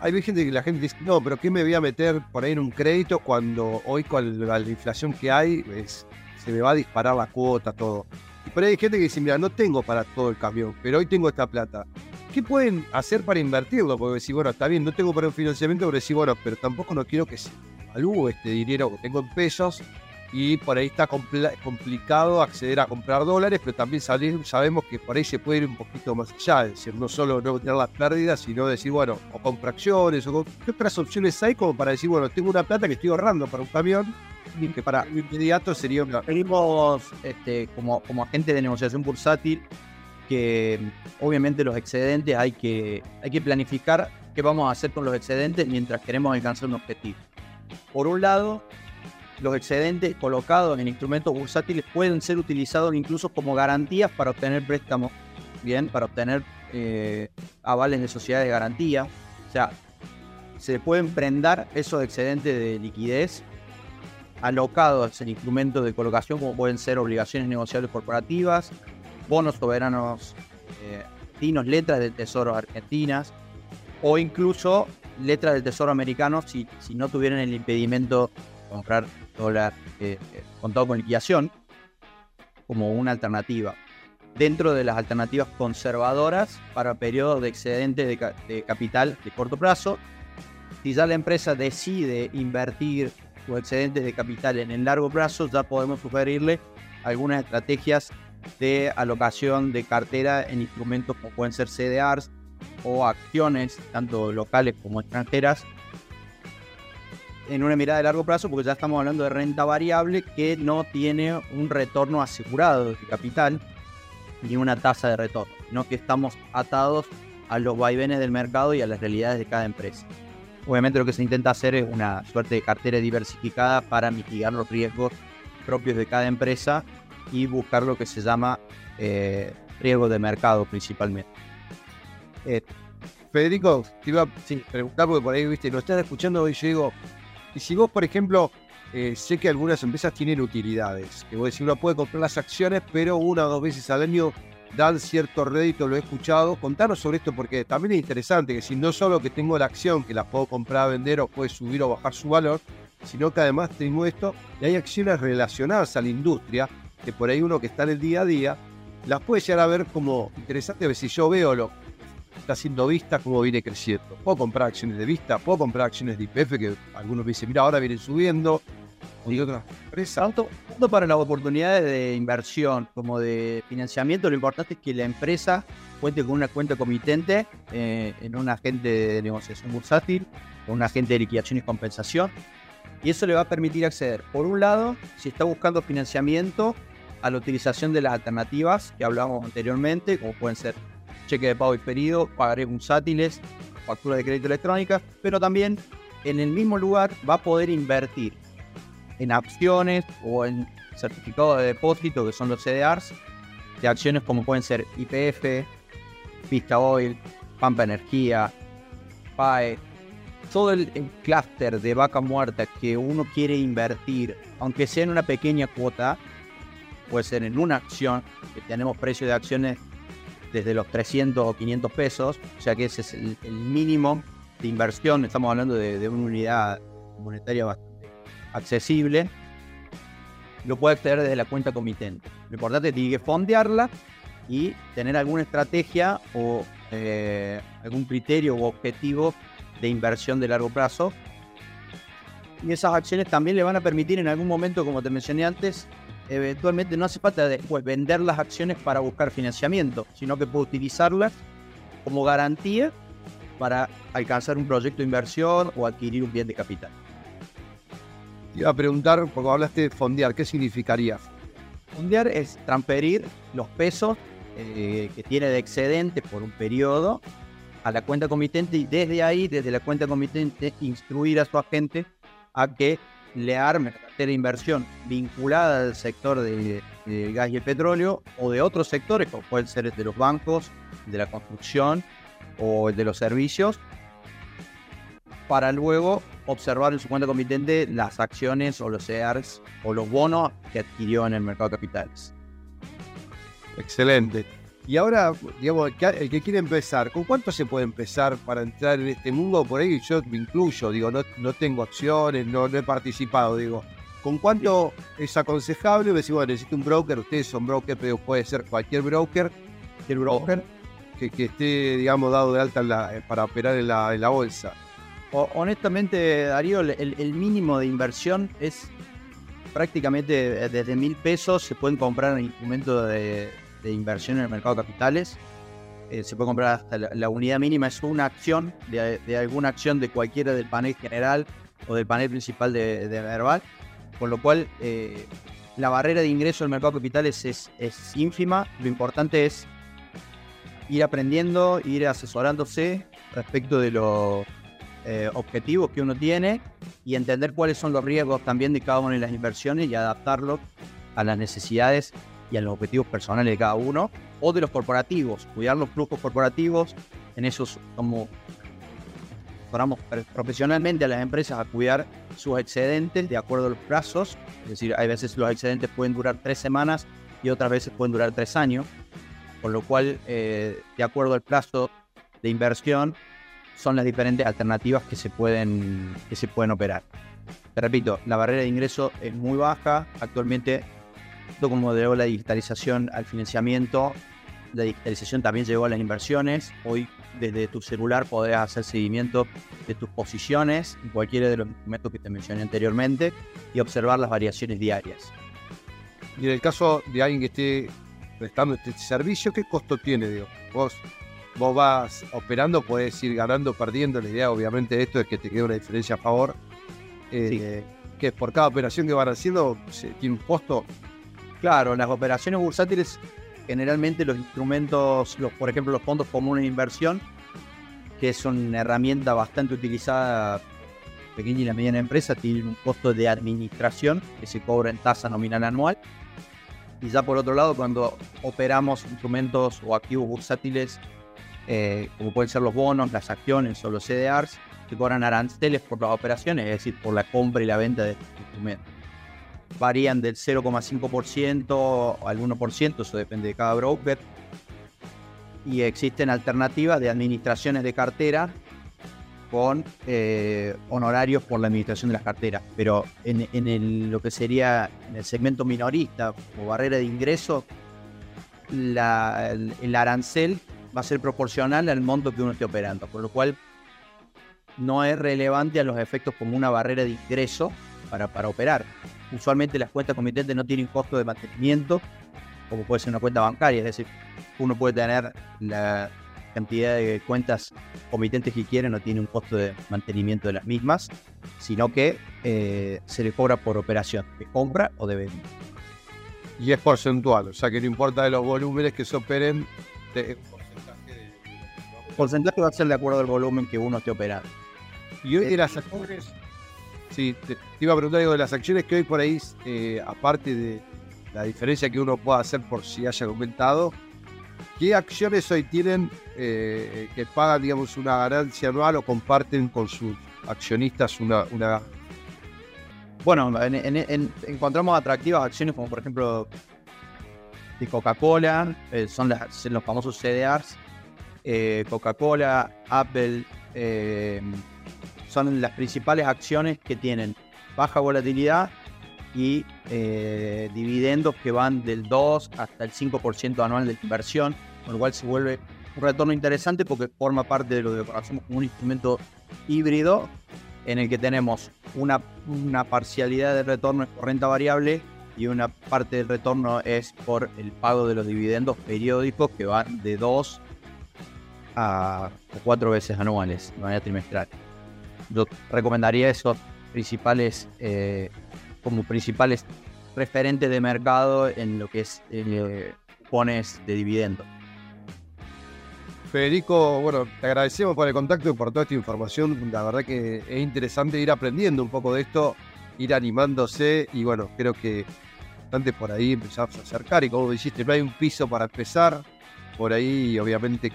Hay gente que la gente dice, no, pero ¿qué me voy a meter por ahí en un crédito cuando hoy con la, inflación que hay se me va a disparar la cuota, todo? Y por ahí hay gente que dice, mira, no tengo para todo el camión, pero hoy tengo esta plata. ¿Qué pueden hacer para invertirlo? Porque decir, bueno, está bien, no tengo para un financiamiento, pero decir, bueno, pero tampoco no quiero que se evalúe este dinero que tengo en pesos y por ahí está complicado acceder a comprar dólares, pero también sabemos que por ahí se puede ir un poquito más allá, es decir, no solo no tener las pérdidas, sino decir, bueno, o compra acciones, o qué otras opciones hay como para decir, bueno, tengo una plata que estoy ahorrando para un camión y que para inmediato sería una... Venimos este, como, como agente de negociación bursátil que obviamente los excedentes hay que, hay que planificar qué vamos a hacer con los excedentes mientras queremos alcanzar un objetivo. Por un lado, los excedentes colocados en instrumentos bursátiles pueden ser utilizados incluso como garantías para obtener préstamos, bien, para obtener eh, avales de sociedades de garantía. O sea, se pueden prendar esos excedentes de liquidez alocados en instrumentos de colocación como pueden ser obligaciones negociables corporativas, bonos soberanos eh, letras del Tesoro argentinas o incluso letras del Tesoro americano si, si no tuvieran el impedimento de comprar dólar eh, contado con liquidación como una alternativa. dentro de las alternativas conservadoras para periodos de excedente de, ca- de capital de corto plazo. Si ya la empresa decide invertir sus excedentes de capital en el largo plazo, ya podemos sugerirle algunas estrategias de alocación de cartera en instrumentos como pueden ser CDRs o acciones, tanto locales como extranjeras, en una mirada de largo plazo, porque ya estamos hablando de renta variable que no tiene un retorno asegurado de capital ni una tasa de retorno, sino que estamos atados a los vaivenes del mercado y a las realidades de cada empresa. Obviamente lo que se intenta hacer es una suerte de cartera diversificada para mitigar los riesgos propios de cada empresa y buscar lo que se llama eh, riesgo de mercado principalmente. Eh, Federico, te iba a preguntar porque por ahí, viste, lo estás escuchando y yo digo, y si vos, por ejemplo, eh, sé que algunas empresas tienen utilidades, que vos decís, uno puede comprar las acciones, pero una o dos veces al año dan cierto rédito, lo he escuchado. Contanos sobre esto porque también es interesante, que si no solo que tengo la acción, que la puedo comprar, vender o puede subir o bajar su valor, sino que además tengo esto, y hay acciones relacionadas a la industria, que por ahí uno que está en el día a día, las puede llegar a ver como interesante, a ver si yo veo lo está haciendo Vista, cómo viene creciendo. Puedo comprar acciones de Vista, puedo comprar acciones de IPF, que algunos me dicen, mira, ahora vienen subiendo, y otras empresas. Tanto, tanto para las oportunidades de inversión como de financiamiento, lo importante es que la empresa cuente con una cuenta comitente eh, en un agente de negociación bursátil, con un agente de liquidación y compensación. Y eso le va a permitir acceder, por un lado, si está buscando financiamiento, a la utilización de las alternativas que hablábamos anteriormente, como pueden ser cheque de pago diferido, pagarés bursátiles, factura de crédito electrónica, pero también en el mismo lugar va a poder invertir en acciones o en certificados de depósito, que son los CDRs, de acciones como pueden ser IPF, Vista Oil, Pampa Energía, PAE, todo el, el clúster de vaca muerta que uno quiere invertir, aunque sea en una pequeña cuota, puede ser en una acción, que tenemos precios de acciones desde los 300 o 500 pesos, o sea que ese es el, mínimo de inversión, estamos hablando de, una unidad monetaria bastante accesible, lo puede acceder desde la cuenta comitente. Lo importante es que tiene fondearla y tener alguna estrategia o eh, algún criterio u objetivo de inversión de largo plazo. Y esas acciones también le van a permitir en algún momento, como te mencioné antes, eventualmente no hace falta después vender las acciones para buscar financiamiento, sino que puede utilizarlas como garantía para alcanzar un proyecto de inversión o adquirir un bien de capital. Te iba a preguntar, porque hablaste de fondear, ¿qué significaría? Fondear es transferir los pesos eh, que tiene de excedente por un periodo a la cuenta comitente y desde ahí, desde la cuenta comitente, instruir a su agente a que le arme cartera de inversión vinculada al sector del de gas y el petróleo o de otros sectores, como pueden ser el de los bancos, de la construcción o el de los servicios, para luego observar en su cuenta comitente las acciones o los shares o los bonos que adquirió en el mercado de capitales. Excelente. Y ahora, digamos, el que, quiere empezar, ¿con cuánto se puede empezar para entrar en este mundo? Por ahí yo me incluyo, digo, no, no tengo acciones, no, no he participado, digo. ¿Con cuánto es aconsejable? Me decís, bueno, necesito un broker, ustedes son broker, pero puede ser cualquier broker, cualquier broker que, que esté, digamos, dado de alta en la- eh, para operar en la, en la bolsa. O- honestamente, Darío, el, el mínimo de inversión es prácticamente desde mil pesos. Se pueden comprar instrumentos de, de inversión en el mercado de capitales. Eh, se puede comprar hasta la, unidad mínima, es una acción de, de alguna acción de cualquiera del panel general o del panel principal de, de Verbal. Con lo cual, eh, la barrera de ingreso al mercado de capitales es, es ínfima. Lo importante es ir aprendiendo, ir asesorándose respecto de los eh, objetivos que uno tiene y entender cuáles son los riesgos también de cada una de las inversiones y adaptarlos a las necesidades y a los objetivos personales de cada uno o de los corporativos, cuidar los flujos corporativos, en esos como asesoramos profesionalmente a las empresas a cuidar sus excedentes de acuerdo a los plazos, es decir, hay veces los excedentes pueden durar tres semanas y otras veces pueden durar tres años, con lo cual, eh, de acuerdo al plazo de inversión, son las diferentes alternativas que se pueden, que se pueden operar. Te repito, la barrera de ingreso es muy baja. Actualmente como llegó la digitalización al financiamiento, la digitalización también llegó a las inversiones. Hoy desde tu celular podés hacer seguimiento de tus posiciones en cualquiera de los instrumentos que te mencioné anteriormente y observar las variaciones diarias. Y en el caso de alguien que esté prestando este servicio, ¿qué costo tiene? Digo? Vos, vos vas operando, puedes ir ganando, perdiendo. La idea, obviamente, de esto es que te quede una diferencia a favor. Eh, Que por cada operación que van haciendo, tiene un costo. Claro, las operaciones bursátiles, generalmente los instrumentos, por ejemplo, los fondos comunes de inversión, que es una herramienta bastante utilizada pequeña y la mediana empresa, tienen un costo de administración que se cobra en tasa nominal anual y ya por otro lado, cuando operamos instrumentos o activos bursátiles, eh, como pueden ser los bonos, las acciones o los CDRs, se cobran aranceles por las operaciones, es decir, por la compra y la venta de estos instrumentos. Varían del 0,5% al 1%, eso depende de cada broker. Y existen alternativas de administraciones de cartera con eh, honorarios por la administración de las carteras. Pero en, lo que sería en el segmento minorista o barrera de ingreso, el, arancel va a ser proporcional al monto que uno esté operando, por lo cual no es relevante a los efectos como una barrera de ingreso para, para operar. Usualmente las cuentas comitentes no tienen costo de mantenimiento, como puede ser una cuenta bancaria, es decir, uno puede tener la, cantidad de cuentas comitentes que quieren no tiene un costo de mantenimiento de las mismas, sino que eh, se le cobra por operación de compra o de venta. Y es porcentual, o sea que no importa de los volúmenes que se operen, de, porcentaje va a ser de acuerdo al volumen que uno esté operando. Y hoy de las acciones, sí, te, iba a preguntar digo, de las acciones que hoy por ahí, eh, aparte de la diferencia que uno pueda hacer por si haya aumentado, ¿Qué acciones hoy tienen eh, que pagan, digamos, una ganancia anual o comparten con sus accionistas una... Bueno, encontramos atractivas acciones como por ejemplo de Coca-Cola, eh, son, los famosos CDRs, Coca-Cola, Apple, son las principales acciones que tienen baja volatilidad y dividendos que van del 2 hasta el 5% anual de inversión con lo cual se vuelve un retorno interesante porque forma parte de lo que conocemos como un instrumento híbrido en el que tenemos una, una parcialidad de retorno por renta variable y una parte del retorno es por el pago de los dividendos periódicos que van de dos a cuatro veces anuales de manera trimestral. Yo recomendaría esos principales eh, como principales referentes de mercado en lo que es eh, cupones de dividendos. Federico, bueno, te agradecemos por el contacto y por toda esta información. La verdad que es interesante ir aprendiendo un poco de esto, ir animándose y bueno, creo que bastante por ahí empezamos a acercar y como dijiste, no hay un piso para empezar. Por ahí, obviamente,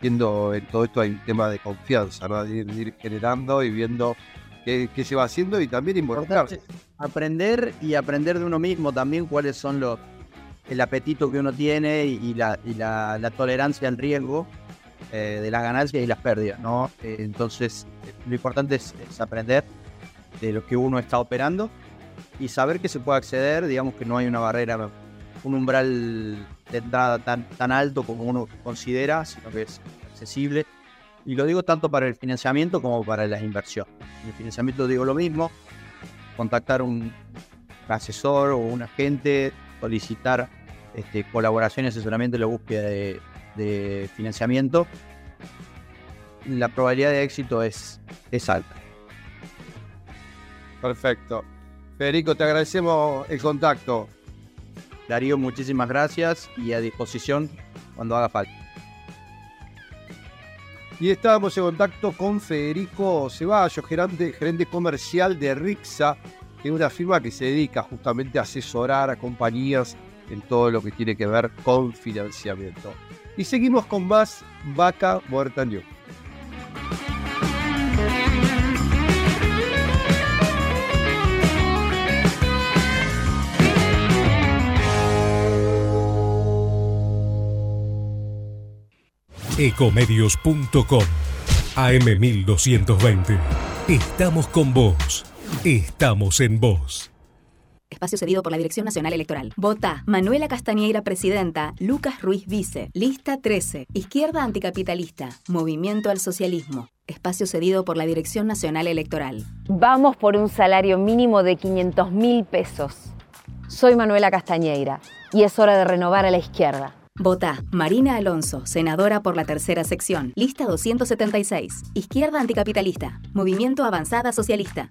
viendo en todo esto hay un tema de confianza, ¿no? De ir, generando y viendo qué, se va haciendo y también involucrarse. Aprender y aprender de uno mismo también cuáles son los el apetito que uno tiene y, la, tolerancia al riesgo eh, de las ganancias y las pérdidas, ¿no? Eh, entonces, lo importante es, aprender de lo que uno está operando y saber que se puede acceder, digamos que no hay una barrera, un umbral de entrada tan, tan alto como uno considera, sino que es accesible. Y lo digo tanto para el financiamiento como para la inversión. En el financiamiento digo lo mismo, contactar un asesor o un agente, solicitar este, colaboración y asesoramiento en la búsqueda de, financiamiento, la probabilidad de éxito es, es alta. Perfecto. Federico, te agradecemos el contacto. Darío, muchísimas gracias y a disposición cuando haga falta. Y estábamos en contacto con Federico Ceballos, gerente, comercial de Rixa, que es una firma que se dedica justamente a asesorar a compañías en todo lo que tiene que ver con financiamiento. Y seguimos con más Vaca Muerta. Ecomedios.com AM1220. Estamos con vos. Estamos en vos. Espacio cedido por la Dirección Nacional Electoral. Vota Manuela Castañeira, presidenta. Lucas Ruiz, vice. Lista 13. Izquierda anticapitalista. Movimiento al socialismo. Espacio cedido por la Dirección Nacional Electoral. Vamos por un salario mínimo de 500 mil pesos. Soy Manuela Castañeira y es hora de renovar a la izquierda. Vota Marina Alonso, senadora por la tercera sección. Lista 276. Izquierda anticapitalista. Movimiento Avanzada Socialista.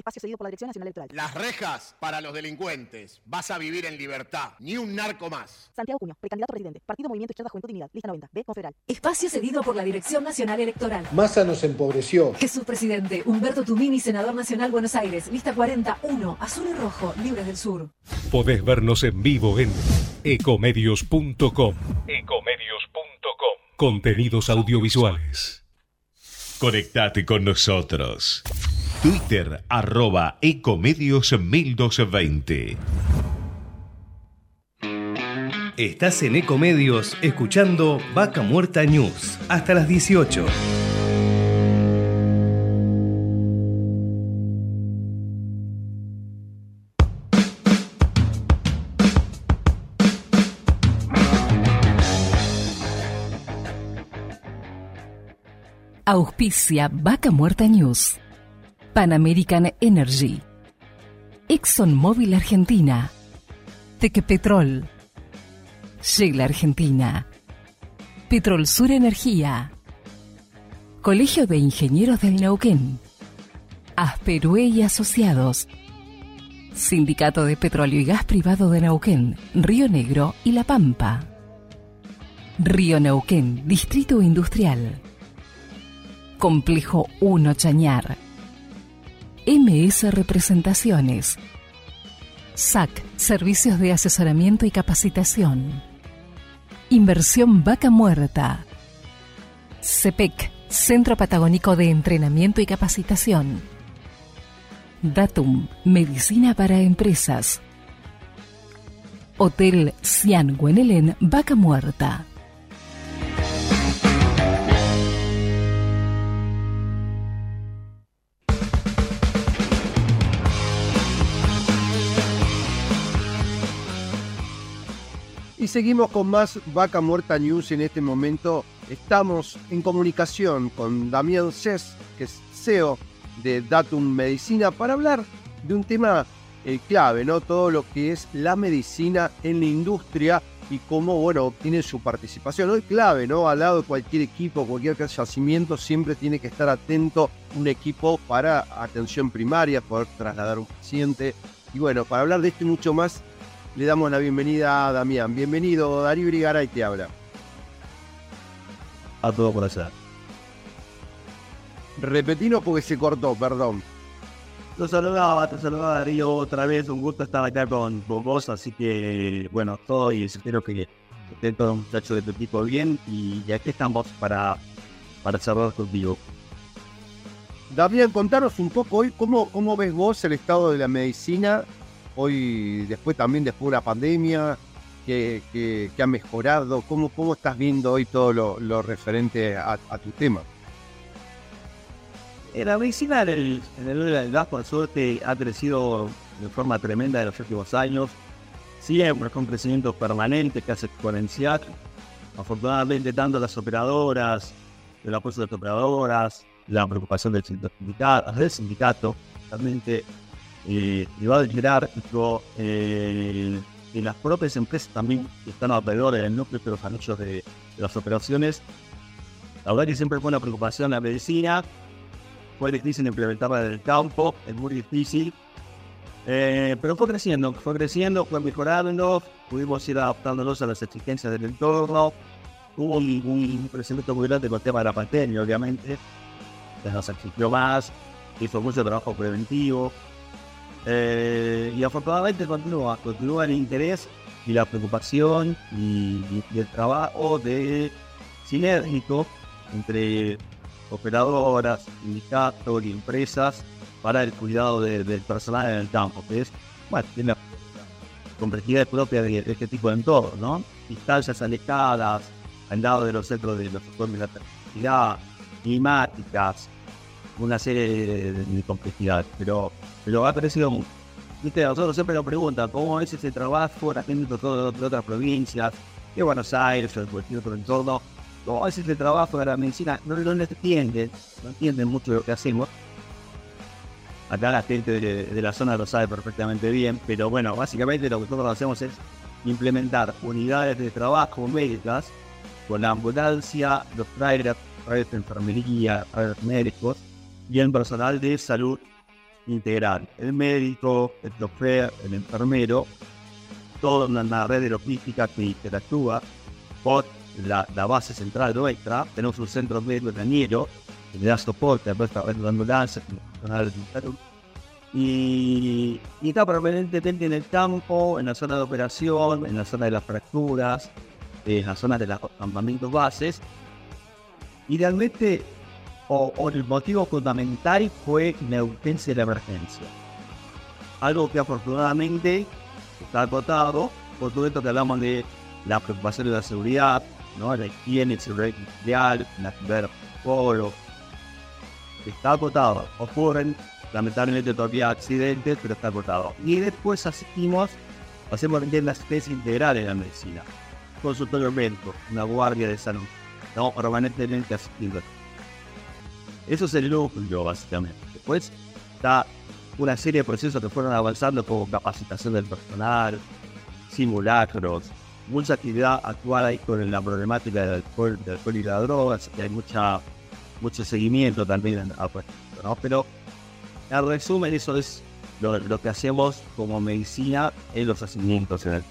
Espacio cedido por la Dirección Nacional Electoral. Las rejas para los delincuentes. Vas a vivir en libertad. Ni un narco más. Santiago Cuño, precandidato a presidente. Partido Movimiento Izquierda Juventud Unidad. Lista 90. B. Confederal. Espacio cedido por la Dirección Nacional Electoral. Massa nos empobreció. Jesús Presidente, Humberto Tumini, Senador Nacional Buenos Aires. Lista 41. Azul y rojo, Libres del Sur. Podés vernos en vivo en ecomedios.com. Ecomedios.com. Contenidos audiovisuales. Conectate con nosotros. Twitter arroba Ecomedios 1220. Estás en Ecomedios escuchando Vaca Muerta News hasta las 18. Auspicia Vaca Muerta News. Pan American Energy. ExxonMobil Argentina. Tequepetrol. Shell Argentina. Petrol Sur Energía. Colegio de Ingenieros del Neuquén. Asperue y Asociados. Sindicato de Petróleo y Gas Privado de Neuquén, Río Negro y La Pampa. Río Neuquén, Distrito Industrial. Complejo 1 Chañar. MS Representaciones. SAC, Servicios de Asesoramiento y Capacitación. Inversión Vaca Muerta. CEPEC, Centro Patagónico de Entrenamiento y Capacitación. Datum, Medicina para Empresas. Hotel Cian Guenelén, Vaca Muerta. Seguimos con más Vaca Muerta News en este momento. Estamos en comunicación con Damián Cés, que es CEO de Datum Medicina, para hablar de un tema eh, clave, ¿no? Todo lo que es la medicina en la industria y cómo, bueno, obtiene su participación. Hoy clave, ¿no? Al lado de cualquier equipo, cualquier yacimiento, siempre tiene que estar atento un equipo para atención primaria, poder trasladar un paciente. Y bueno, para hablar de esto y mucho más, le damos la bienvenida a Damián. Bienvenido, Darío Brigaray te habla. A todo por allá. Repetino porque se cortó, perdón. Te saludaba, te saludaba Darío otra vez, un gusto estar acá con, vos, así que bueno, todo y espero que estén todos los muchachos de tu equipo bien y, aquí estamos para, para charlar contigo. Damián, contanos un poco hoy cómo, cómo ves vos el estado de la medicina hoy, después también después de la pandemia, que, que, ha mejorado, ¿cómo, cómo estás viendo hoy todo lo, lo referente a, tu tema? La medicina en el, del gas, por suerte, ha crecido de forma tremenda en los últimos años. Siempre con crecimiento permanente, casi exponencial. Afortunadamente, tanto las operadoras, el apoyo de las operadoras, la preocupación del sindicato, del sindicato realmente eh, privado jerárquico, eh, y las propias empresas también que están alrededor del núcleo de los anillos de, de las operaciones. La verdad que siempre fue una preocupación la medicina, fue difícil implementarla en el campo, es muy difícil, eh, pero fue creciendo, fue creciendo, fue mejorando, pudimos ir adaptándonos a las exigencias del entorno, hubo un, un crecimiento muy grande con el tema de la pandemia, obviamente, que nos exigió más, hizo mucho trabajo preventivo, eh, y afortunadamente continúa, continúa el interés y la preocupación y, el trabajo de sinérgico entre operadoras, sindicatos y empresas para el cuidado de- del personal en el campo, que es, bueno, tiene complejidad propia de, este tipo de entornos, ¿no? Distancias alejadas, al lado de los centros de los sectores de la terminalidad, climáticas, una serie de- de complejidades, pero, pero ha parecido mucho. Viste, nosotros siempre nos preguntan cómo es ese trabajo, la gente de, otras provincias, de Buenos Aires o de cualquier otro entorno, cómo es ese trabajo de la medicina, no, no lo entienden, no entienden mucho lo que hacemos. Acá la gente de, de la zona lo sabe perfectamente bien, pero bueno, básicamente lo que nosotros hacemos es implementar unidades de trabajo médicas con la ambulancia, los trailers, trailers de enfermería, trailers médicos y el personal de salud integral. El médico, el chofer, el enfermero, toda una, red de logística que interactúa con la, la base central nuestra. Tenemos un centro médico tañero que le da soporte a nuestra red de ambulancias, personal de salud. Y, y está permanentemente en el campo, en la zona de operación, en la zona de las fracturas, en la zona de los campamentos bases. Y realmente, o, o el motivo fundamental fue la urgencia de la emergencia. Algo que afortunadamente está acotado por todo esto que hablamos de la preocupación de la seguridad, ¿no? la higiene, el seguridad industrial, la pueblo. Está acotado. Ocurren lamentablemente todavía accidentes, pero está acotado. Y después asistimos, hacemos una asistencia integral en la medicina. Consultorio médico, una guardia de salud. Estamos permanentemente asistiendo. Eso es el núcleo, básicamente. Después está una serie de procesos que fueron avanzando como capacitación del personal, simulacros, mucha actividad actual ahí con la problemática del alcohol, del alcohol y las drogas, y hay mucha, mucho seguimiento también a ¿no? Pero en resumen, eso es lo, lo que hacemos como medicina en los nacimientos en el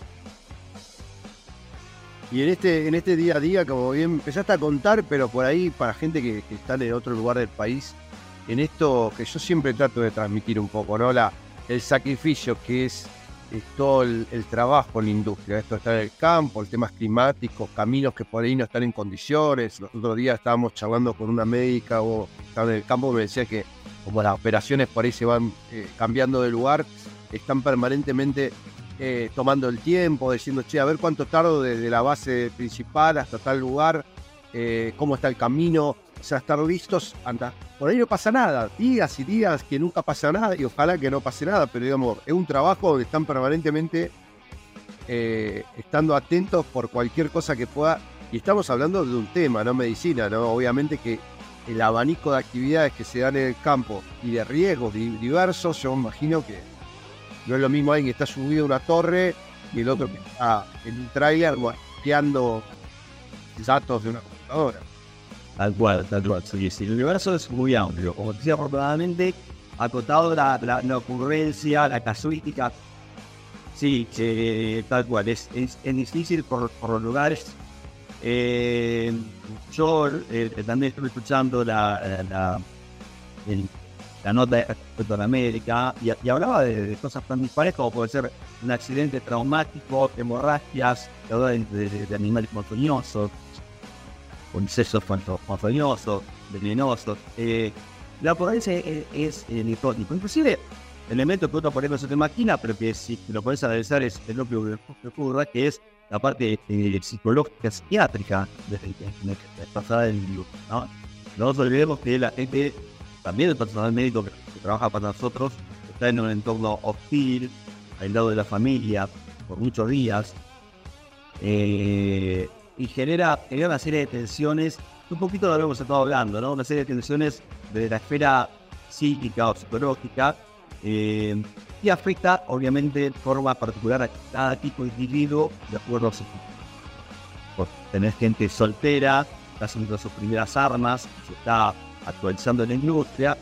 Y en este, en este día a día, como bien empezaste a contar, pero por ahí, para gente que, que está en otro lugar del país, en esto que yo siempre trato de transmitir un poco, ¿no? La, el sacrificio que es, es todo el, el trabajo en la industria, esto está en el campo, el temas climáticos, caminos que por ahí no están en condiciones. Los otros días estábamos charlando con una médica o estaba en el campo, me decía que como las operaciones por ahí se van eh, cambiando de lugar, están permanentemente eh, tomando el tiempo, diciendo, che, a ver cuánto tardo desde la base principal hasta tal lugar, eh, cómo está el camino, o sea, estar listos, anda. Por ahí no pasa nada, días y días que nunca pasa nada y ojalá que no pase nada, pero digamos, es un trabajo donde están permanentemente eh, estando atentos por cualquier cosa que pueda, y estamos hablando de un tema, no medicina, ¿no? Obviamente que el abanico de actividades que se dan en el campo y de riesgos di- diversos, yo imagino que no es lo mismo alguien que está subido a una torre y el otro que está en un tráiler guardiando datos de una computadora. Tal cual, tal cual. Sí, sí. El universo es muy amplio. Como decía, afortunadamente, acotado la, la, ocurrencia, la casuística. Sí, eh, tal cual. Es, es, es difícil por, los lugares. Eh, yo eh, también estuve escuchando la, la, la nota respecto a la América y, y hablaba de, de cosas tan dispares como puede ser un accidente traumático, hemorragias, que de, de- de animales montañosos, con sesos montañosos, venenosos. Eh, la pobreza es, es el hipótico. Inclusive, elementos que uno por no se te imagina, pero que si lo puedes analizar es el núcleo que que ocurra, que es la parte eh, psicológica, psiquiátrica de, de, de- de pasada del virus. ¿no? no nos olvidemos que la gente, también el personal médico que, que trabaja para nosotros, está en un entorno hostil, aislado de la familia por muchos días, eh, y genera, genera una serie de tensiones, un poquito de lo hemos estado hablando, ¿no? una serie de tensiones de la esfera psíquica o psicológica, eh, y afecta obviamente de forma particular a cada tipo de individuo de acuerdo a su por tener gente soltera, está haciendo sus primeras armas, está actualizando la industria,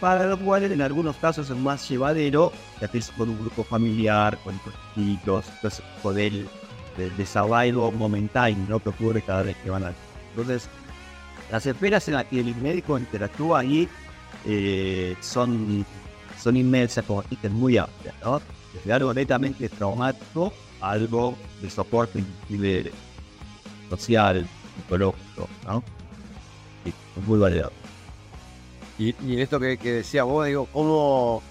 para lo cual en algunos casos es más llevadero que haces con un grupo familiar, con hijos, entonces poder de, de survival momentáneo ¿no? que ocurre cada vez que van a... Entonces, las esferas en las que el médico interactúa ahí eh, son, son inmensas, como dijiste, muy amplias, ¿no? Desde algo netamente traumático algo de soporte social, psicológico, ¿no? Muy variado. Y, en esto que, que decía vos, digo, ¿cómo,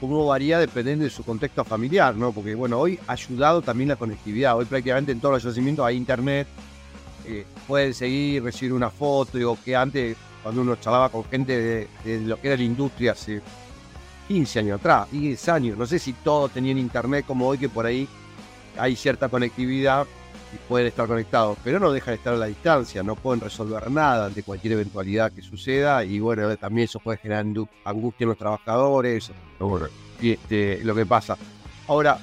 cómo varía dependiendo de su contexto familiar, ¿no? Porque, bueno, hoy ha ayudado también la conectividad. Hoy prácticamente en todos los yacimientos hay internet. eh, pueden seguir, recibir una foto, digo, que antes, cuando uno charlaba con gente de lo que era la industria hace 15 años atrás, 10 años, no sé si todos tenían internet como hoy, que por ahí hay cierta conectividad y pueden estar conectados, pero no dejan de estar a la distancia, no pueden resolver nada ante cualquier eventualidad que suceda y bueno, también eso puede generar angustia en los trabajadores y este, lo que pasa. Ahora,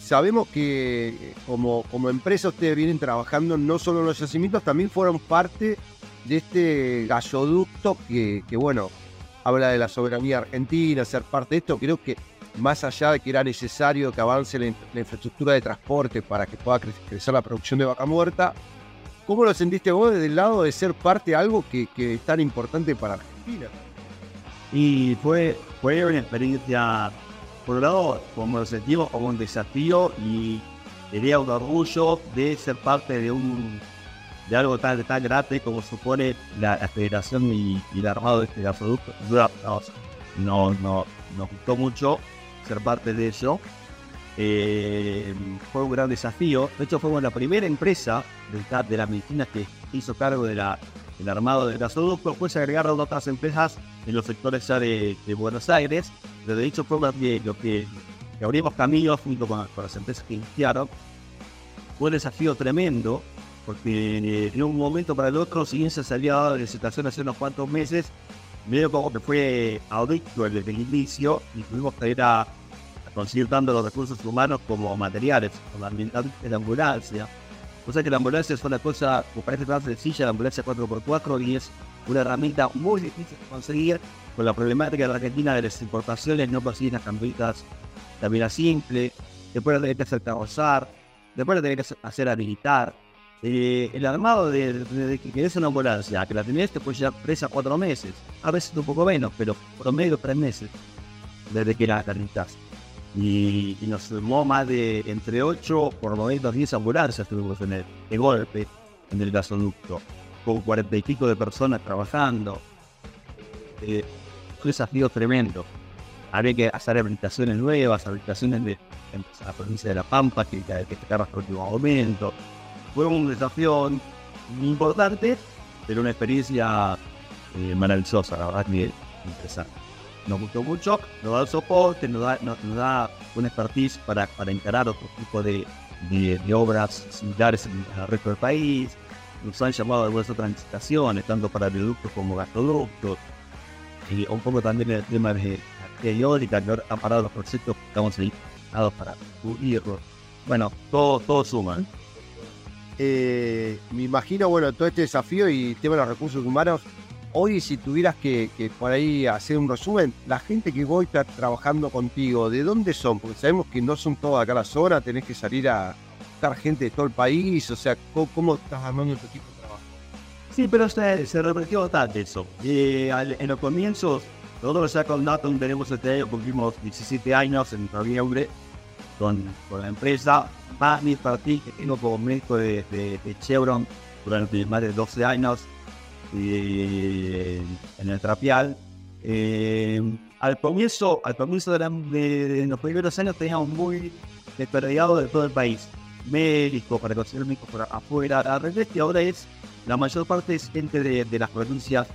sabemos que como, como empresa ustedes vienen trabajando no solo en los yacimientos, también fueron parte de este gasoducto que, que, bueno, habla de la soberanía argentina, ser parte de esto, creo que más allá de que era necesario que avance la, la infraestructura de transporte para que pueda cre- crecer la producción de vaca muerta, ¿cómo lo sentiste vos desde el lado de ser parte de algo que, que es tan importante para Argentina? Y fue, fue una experiencia, por un lado, como lo sentimos como un desafío y sería un orgullo de ser parte de un de algo tan, tan grande como supone la, federación y, y el armado de este gasoducto. No, no, nos gustó mucho ser parte de eso. Eh, fue un gran desafío. De hecho, fuimos la primera empresa de la medicina que hizo cargo del armado del gasoducto. Después se agregaron otras empresas en los sectores de, Buenos Aires. Pero de hecho, fue lo que, lo que, abrimos caminos junto con, las empresas que iniciaron. Fue un desafío tremendo, porque eh, de un momento para el otro, si bien se había dado la situación hace unos cuantos meses, medio como que fue audito desde el inicio y tuvimos que ir a, a conseguir tanto los recursos humanos como materiales, fundamentalmente la ambulancia. O sea que la ambulancia es una cosa que parece tan sencilla, la ambulancia 4x4, y es una herramienta muy difícil de conseguir con la problemática de la Argentina de las importaciones, no consiguen las campitas también simple, después la tenés que hacer carrozar, después la tenés que hacer habilitar. Eh, el armado de, que querés una ambulancia, que la tenés, te puede llevar 3 a 4 meses, a veces un poco menos, pero promedio 3 meses desde que la la. Y, nos sumó más de entre 8 por momentos 10 ambulancias tuvimos en el, de golpe en el gasoducto, con 40 y pico de personas trabajando. Eh, un desafío tremendo. Había que hacer habilitaciones nuevas, habilitaciones de la provincia de La Pampa, que, que, que hasta el último momento. Fue un desafío importante, pero una experiencia eh, maravillosa, la verdad interesante. Nos gustó mucho, nos da el soporte, nos da, nos, da una expertise para, para encarar otro tipo de, de- obras similares en el resto del país. Nos han llamado algunas otras licitaciones, tanto para viaductos como gasoductos. Y un poco también el tema de eólica, que ahora han parado los proyectos que estamos ahí para cubrirlos. Bueno, todo, todo suma. ¿Eh? Me imagino, bueno, todo este desafío y el tema de los recursos humanos. Hoy, si tuvieras que, por ahí hacer un resumen, la gente que voy está trabajando contigo, ¿de dónde son? Porque sabemos que no son todas acá la zona, tenés que salir a buscar gente de todo el país, o sea, ¿cómo, estás armando tu equipo de trabajo? Sí, pero se, se repitió bastante eso. Eh, en los comienzos, nosotros ya con Datum tenemos este año, cumplimos 17 años en noviembre con, con la empresa. Mi partí que tengo como médico de, de- de Chevron durante más de 12 años eh, en el Trapial. Eh, al comienzo, al comienzo de, la- de- los primeros años teníamos muy desperdigado de todo el país. Médicos, para conseguir médicos por afuera. Al revés, y ahora es, la mayor parte es gente de las provincias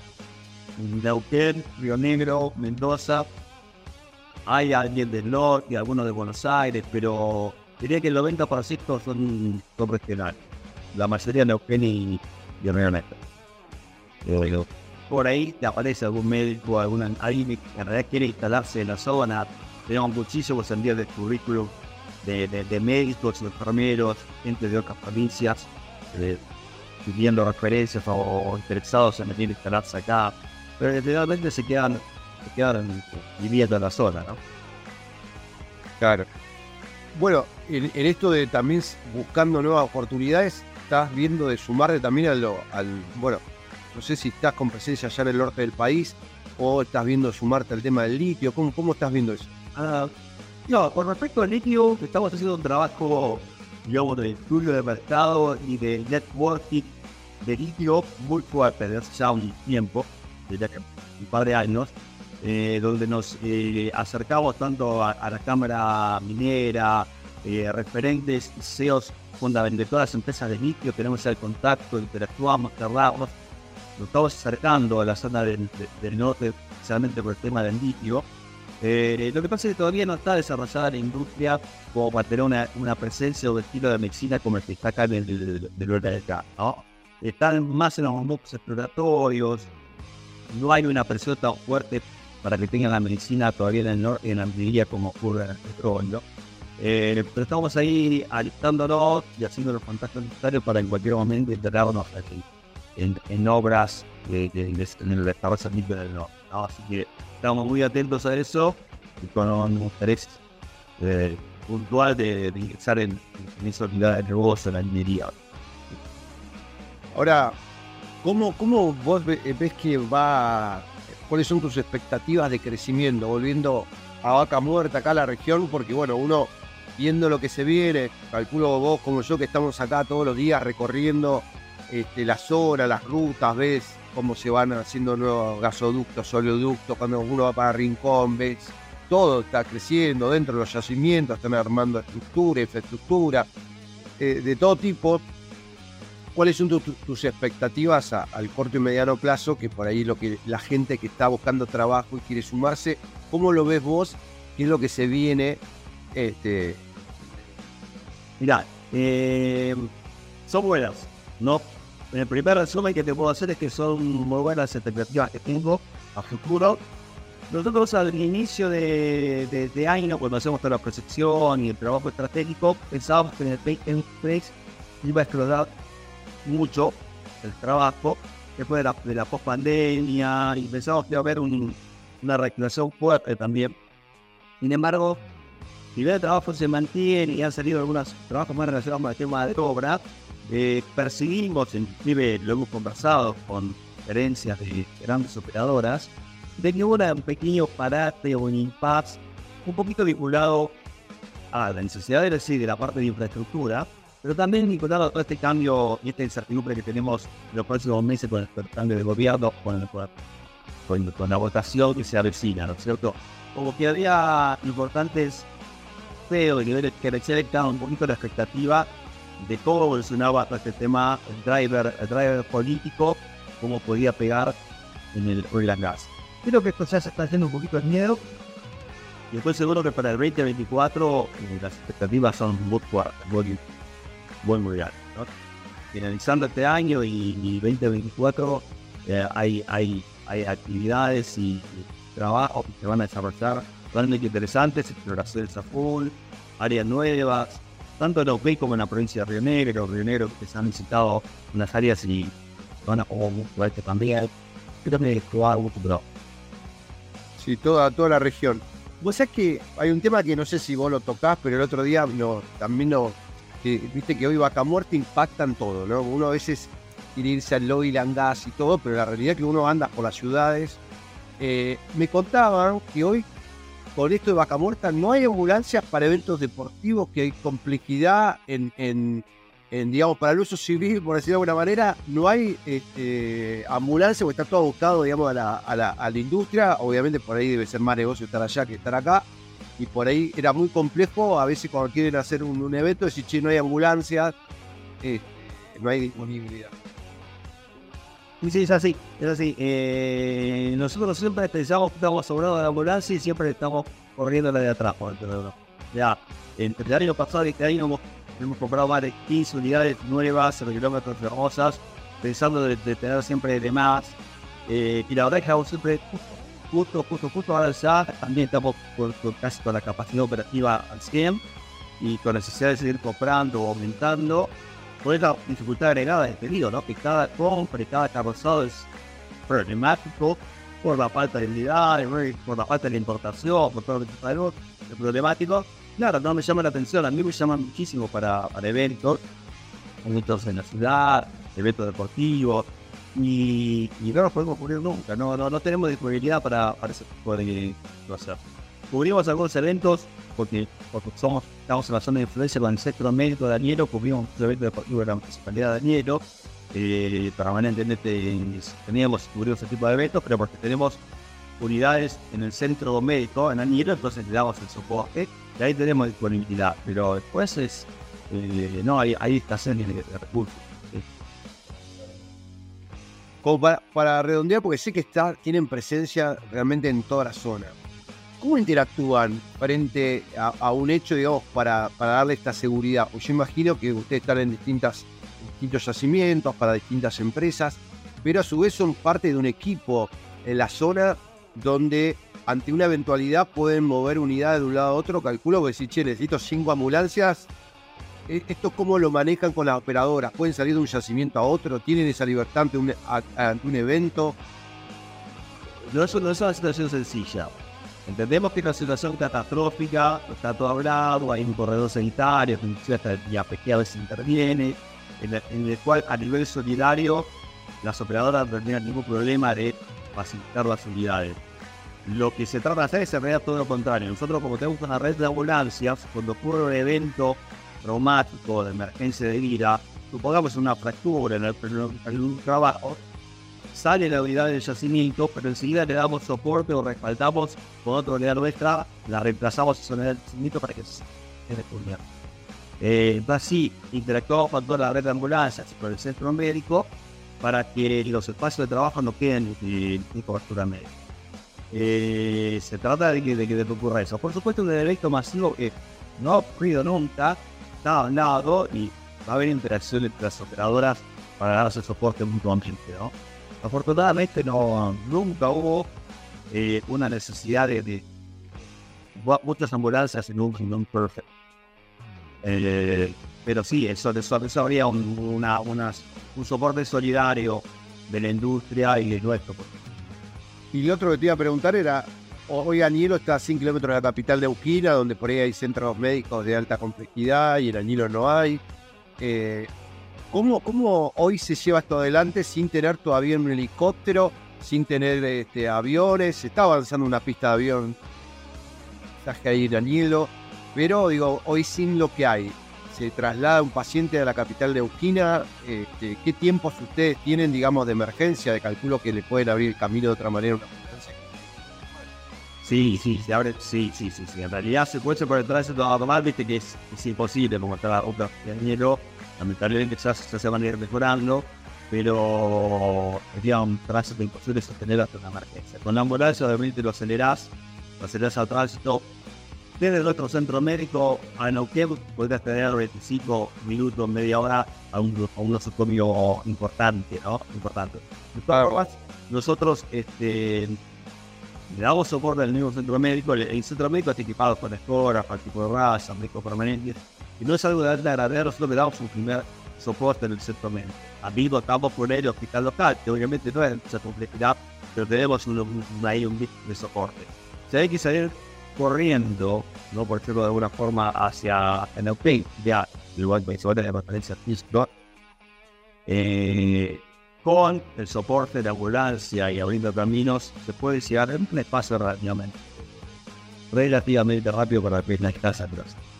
Neuquén, Río Negro, Mendoza. Hay alguien del norte, algunos de Buenos Aires, pero diría que el 90% son, son regionales. La mayoría Neuquén y, y. Pero por ahí te aparece algún médico, alguna, alguien que en realidad quiere instalarse en la zona. Tenemos muchísimos envíos de currículum de, de- de médicos, enfermeros, gente de otras provincias, eh, pidiendo referencias o, o interesados en venir a instalarse acá. Pero generalmente se quedan, se quedan viviendo en la zona, ¿no? Claro. Bueno, en, en esto de también buscando nuevas oportunidades, estás viendo de sumarte también a lo- al, bueno, no sé si estás con presencia allá en el norte del país o estás viendo sumarte al tema del litio, ¿cómo, cómo estás viendo eso? Ah, no, con respecto al litio, estamos haciendo un trabajo digamos, de estudio de mercado y de networking de litio muy fuerte desde ya un tiempo, desde hace un par de años, eh, donde nos eh, acercamos tanto a, a la Cámara Minera, eh, referentes CEOs fundamentales de todas las empresas de litio, tenemos el contacto, interactuamos, charlamos, nos estamos acercando a la zona del, de- del norte, especialmente por el tema del litio. Lo que pasa es que todavía no está desarrollada la industria como para tener una, presencia o estilo de medicina como el que está acá en el norte ¿no? Están más en los momentos exploratorios, no hay una presión tan fuerte para que tengan la medicina todavía en el norte, en la minería como ocurre en el petróleo. Eh, pero estamos ahí alistándonos y haciendo los contactos necesarios para en cualquier momento integrarnos aquí en, en obras de, de- de- en el desarrollo del norte. ¿no? Así que estamos muy atentos a eso y con un interés eh, puntual de, de ingresar en, en esa unidad de negocio, en la minería. Ahora, ¿cómo, cómo vos ve- ves que va, cuáles son tus expectativas de crecimiento, volviendo a vaca muerta acá a la región? Porque bueno, uno viendo lo que se viene, calculo vos como yo que estamos acá todos los días recorriendo este, las horas, las rutas, ves cómo se van haciendo nuevos gasoductos, oleoductos, cuando uno va para Rincón, ves todo está creciendo dentro de los yacimientos, están armando estructura, infraestructura, eh, de todo tipo. ¿Cuáles son tu- tu- tus expectativas a- al corto y mediano plazo? Que por ahí lo que la gente que está buscando trabajo y quiere sumarse, ¿cómo lo ves vos? ¿Qué es lo que se viene? Este, Mirá, eh, son buenas, ¿no? El primer resumen que te puedo hacer es que son muy buenas las expectativas que tengo a futuro. Nosotros al inicio de, de- de año, cuando hacemos toda la proyección y el trabajo estratégico, pensábamos que en el 2023 iba a explotar mucho el trabajo después de la, de la post-pandemia y iba a haber un- una reactivación fuerte también. Sin embargo, si bien el trabajo se mantiene y han salido algunos trabajos más relacionados con el tema de obra, eh, percibimos, inclusive lo hemos conversado con gerencias de grandes operadoras, de que hubo un pequeño parate o un impasse un poquito vinculado a la necesidad de, decir, de la parte de infraestructura, pero también vinculado a todo este cambio y esta incertidumbre que tenemos en los próximos meses con el cambio de gobierno, con, con, con la votación que se avecina, ¿no es cierto? Como que había importantes feo y niveles que le un poquito la expectativa de cómo evolucionaba todo este tema, el driver, el driver político, cómo podía pegar en el oil and gas. Creo que esto ya se está haciendo un poquito de miedo. Y estoy seguro que para el 2024 eh, las expectativas son muy fuertes, muy altas. ¿no? Finalizando este año y, y 2024 eh, hay, hay, actividades y, trabajos que se van a desarrollar realmente interesantes, exploraciones a full, áreas nuevas, tanto en Ocay como en la provincia de Río Negro, Río Negro que se han visitado unas áreas y van a como este también. Creo que explorar mucho, sí, toda, toda la región. Vos sabés que hay un tema que no sé si vos lo tocás, pero el otro día no, también no, que, viste que hoy vaca muerta impactan todo, ¿no? Uno a veces quiere irse al oil and gas y todo, pero la realidad es que uno anda por las ciudades. Eh, me contaban que hoy con esto de vaca muerta no hay ambulancias para eventos deportivos, que hay complejidad en, en- en, digamos, para el uso civil, por decirlo de alguna manera, no hay este, ambulancia, porque está todo buscado, digamos, a la, a, la, a la industria. Obviamente por ahí debe ser más negocio estar allá que estar acá. Y por ahí era muy complejo, a veces cuando quieren hacer un, evento, decir, che, no hay ambulancias, eh, no hay disponibilidad. Sí, es así, es así. Eh, nosotros siempre pensamos que estamos sobrados de la ambulancia y siempre estamos corriendo la de atrás. Ya, entre el año pasado y este año hemos, comprado más de 15 unidades nuevas kilómetros hermosas, pensando de, de tener siempre de más. Eh, y la verdad es que siempre justo, justo, justo ahora ya también estamos con- con casi con la capacidad operativa al 100 y con necesidad de seguir comprando o aumentando por esa dificultad agregada del pedido, ¿no? Que cada compra y cada carrozado es problemático por la falta de unidades, por la falta de la importación, por todo lo que problemático. Claro, no me llama la atención, a mí me llama muchísimo para, para eventos, eventos en la ciudad, eventos deportivos, y, no nos podemos cubrir nunca, no, no, no tenemos disponibilidad para, para ese tipo de cosas. cubrimos algunos eventos porque, porque somos, estamos en la zona de influencia con el centro médico de Danielo, cubrimos un evento de la municipalidad de Danielo. Eh, permanentemente teníamos cubrimos ese tipo de eventos, pero porque tenemos unidades en el centro médico en Danielo, entonces le damos el soporte y ahí tenemos disponibilidad. Pero después es, eh, no, hay, hay escasez de recursos. Como para, para redondear, porque sé que está, tienen presencia realmente en toda la zona. ¿Cómo interactúan frente a, un hecho, digamos, para, para darle esta seguridad? Pues yo imagino que ustedes están en distintas, distintos yacimientos, para distintas empresas, pero a su vez son parte de un equipo en la zona donde ante una eventualidad pueden mover unidades de un lado a otro. Calculo que decir, che, necesito cinco ambulancias. ¿E- ¿Esto cómo lo manejan con las operadoras? ¿Pueden salir de un yacimiento a otro? ¿Tienen esa libertad ante un, evento? No es, no es una situación sencilla. Entendemos que es una situación catastrófica, está todo hablado, hay un corredor sanitario, IAPG a veces interviene, en el, en el cual a nivel solidario las operadoras no tienen ningún problema de facilitar las unidades. Lo que se trata de hacer es en realidad todo lo contrario. Nosotros como tenemos una red de ambulancias, cuando ocurre un evento traumático de emergencia de vida, supongamos una fractura en, el- en un trabajo, sale la unidad del yacimiento, pero enseguida le damos soporte o respaldamos con otra unidad nuestra, la reemplazamos esa unidad del yacimiento para que se cubierta. Eh, así, interactuamos con toda la red de ambulancias con el centro médico para que los espacios de trabajo no queden sin cobertura médica. Eh, se trata de que de que ocurra eso. Por supuesto, un evento masivo que no ha ocurrido nunca, está hablado y va a haber interacción entre las operadoras para darse soporte mutuamente, ¿no? Afortunadamente no, nunca hubo eh, una necesidad de, de mu- muchas ambulancias en un, en un perfect. Eh, pero sí, eso, eso, eso habría un, una, unas- un soporte solidario de la industria y de nuestro. Y lo otro que te iba a preguntar era, hoy Añelo está a 100 kilómetros de la capital de Neuquina, donde por ahí hay centros médicos de alta complejidad y en Añelo no hay. Eh, ¿cómo, ¿Cómo hoy se lleva esto adelante sin tener todavía un helicóptero, sin tener este, aviones? Se está avanzando una pista de avión, mensaje ahí en Añelo, pero digo, hoy sin lo que hay. Se traslada un paciente a la capital de Neuquina. este, ¿Qué tiempos ustedes tienen, digamos, de emergencia? De calculo que le pueden abrir el camino de otra manera. Sí, sí, se abre, sí, sí, sí, sí. En realidad se puede por el tránsito normal, viste que es, es imposible como ruta de Añelo. Lamentablemente ya, se- ya se van a ir mejorando, pero sería un tránsito imposible sostener hasta una emergencia. Con la ambulancia obviamente lo acelerás, lo acelerás al tránsito. Desde nuestro centro médico a Neuquén podrías tener 25 minutos, media hora a un, a un nosocomio importante, ¿no? Importante. De todas formas, nosotros este, le damos soporte al mismo centro médico. El, el centro médico está con ecógrafos, tipo raza, médicos permanentes. Y no es algo de alta gravedad, nosotros le damos un primer soporte en el centro médico. Estamos por el hospital local, que obviamente no es mucha complejidad, pero tenemos un, un- ahí de soporte. Si hay que salir corriendo, no por decirlo de alguna forma, hacia el Neuquén, ya, se de la referencia física, eh, con el soporte de ambulancia y abriendo caminos, se puede llegar en un espacio relativamente, relativamente rápido para la grosa,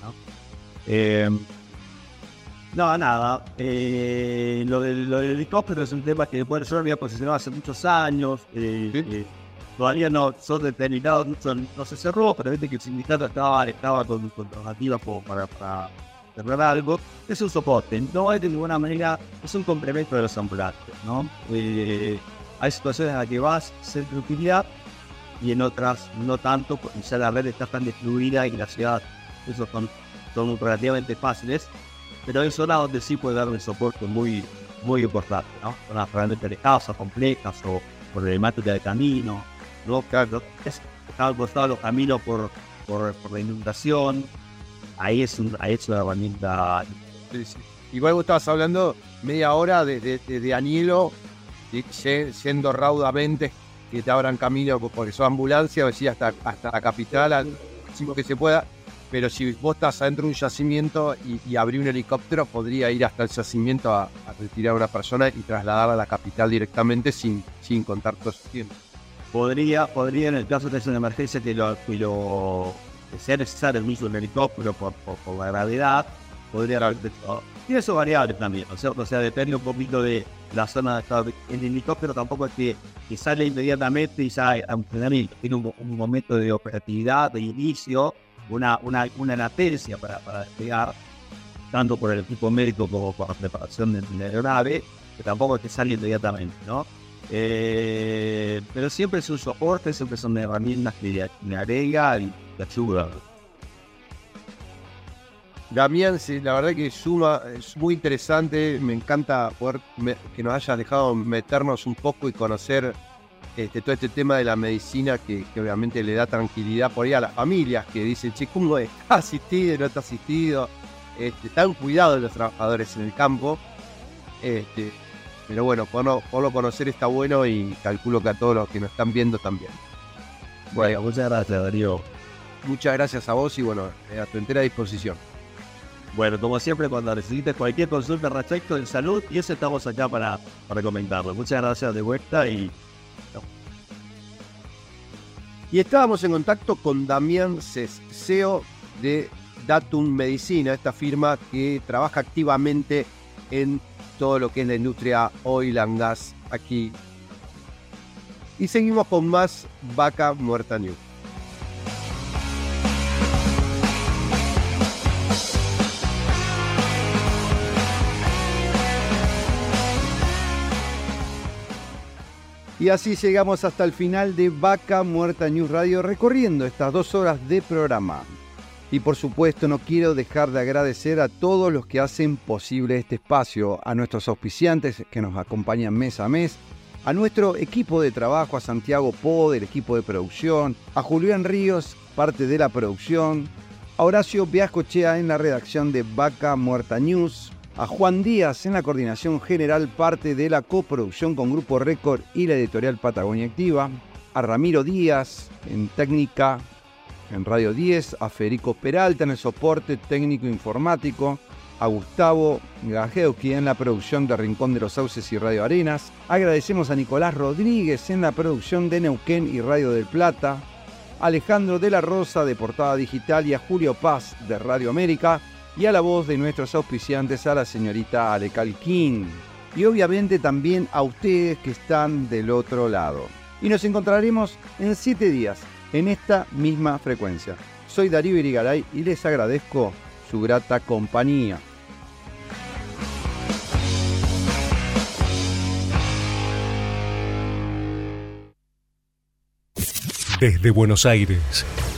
¿no? Eh, no, nada. eh, lo, del, lo del helicóptero es un tema que bueno, yo lo había posicionado hace muchos años. eh, eh, todavía no son determinados, no, se cerró, pero viste que el sindicato estaba, estaba con, con como para, para cerrar algo. Es un soporte, no es de ninguna manera, es un complemento de los ambulantes, ¿no? Eh, hay situaciones en las que vas centro de utilidad y en otras no tanto, porque ya la red está tan distribuida y la ciudad, esos son, son relativamente fáciles, pero hay zonas donde sí puede dar un soporte muy, muy importante, ¿no? Zonas realmente alejadas o complejas o problemática de camino, ¿no? Claro, es está al los caminos por, por, por la inundación, ahí es, un, ahí es una herramienta. Sí, sí. Igual vos estabas hablando media hora desde de, de yendo raudamente, que te abran camino po- porque son ambulancia, o hasta, hasta la capital, al máximo que se pueda. Pero si vos estás adentro de un yacimiento y, y abrí un helicóptero, podría ir hasta el yacimiento a, a retirar a una persona y trasladarla a la capital directamente sin, sin contar todo ese tiempo. podría, podría en el caso de una emergencia que lo, que lo que sea necesario el uso del helicóptero por, por, la gravedad, podría haber Y eso es variable también, ¿no es cierto? O sea, depende un poquito de la zona de estado. El helicóptero tampoco es que, que sale inmediatamente y ya hay entrenamiento, tiene un, un, momento de operatividad, de inicio, una, una, una latencia para, para despegar, tanto por el equipo médico como por la preparación de la aeronave, que tampoco es que sale inmediatamente, ¿no? Eh, pero siempre es un soporte, siempre son herramientas que le agrega y le ayuda. Damián, la verdad que suma, es muy interesante, me encanta que nos haya dejado meternos un poco y conocer este, todo este tema de la medicina que, obviamente le da tranquilidad por ahí a las familias que dicen, che, ¿cómo está asistido, no está asistido? Este, están cuidados los trabajadores en el campo. Este, pero bueno, por lo conocer está bueno y calculo que a todos los que nos están viendo también. Bueno, muchas gracias, Darío. Muchas gracias a vos y bueno, a tu entera disposición. Bueno, como siempre, cuando necesites cualquier consulta respecto de salud, y eso estamos acá para, para comentarlo. Muchas gracias de vuelta y. Y estábamos en contacto con Damián CEO de Datum Medicina, esta firma que trabaja activamente en todo lo que es la industria oil and gas aquí. Y seguimos con más Vaca Muerta News. Y así llegamos hasta el final de Vaca Muerta News Radio recorriendo estas dos horas de programa. Y por supuesto no quiero dejar de agradecer a todos los que hacen posible este espacio, a nuestros auspiciantes que nos acompañan mes a mes, a nuestro equipo de trabajo, a Santiago Po del equipo de producción, a Julián Ríos, parte de la producción, a Horacio Viascochea en la redacción de Vaca Muerta News, a Juan Díaz en la coordinación general, parte de la coproducción con Grupo Récord y la editorial Patagonia Activa, a Ramiro Díaz en técnica en Radio 10, a Federico Peralta en el soporte técnico informático, a Gustavo Gajeuki en la producción de Rincón de los Sauces y Radio Arenas. Agradecemos a Nicolás Rodríguez en la producción de Neuquén y Radio del Plata, a Alejandro de la Rosa de Portada Digital. Y a Julio Paz de Radio América y a la voz de nuestros auspiciantes, a la señorita Alecal King. Y obviamente también a ustedes que están del otro lado. Y nos encontraremos en siete días en esta misma frecuencia. Soy Darío Irigaray y les agradezco su grata compañía. Desde Buenos Aires,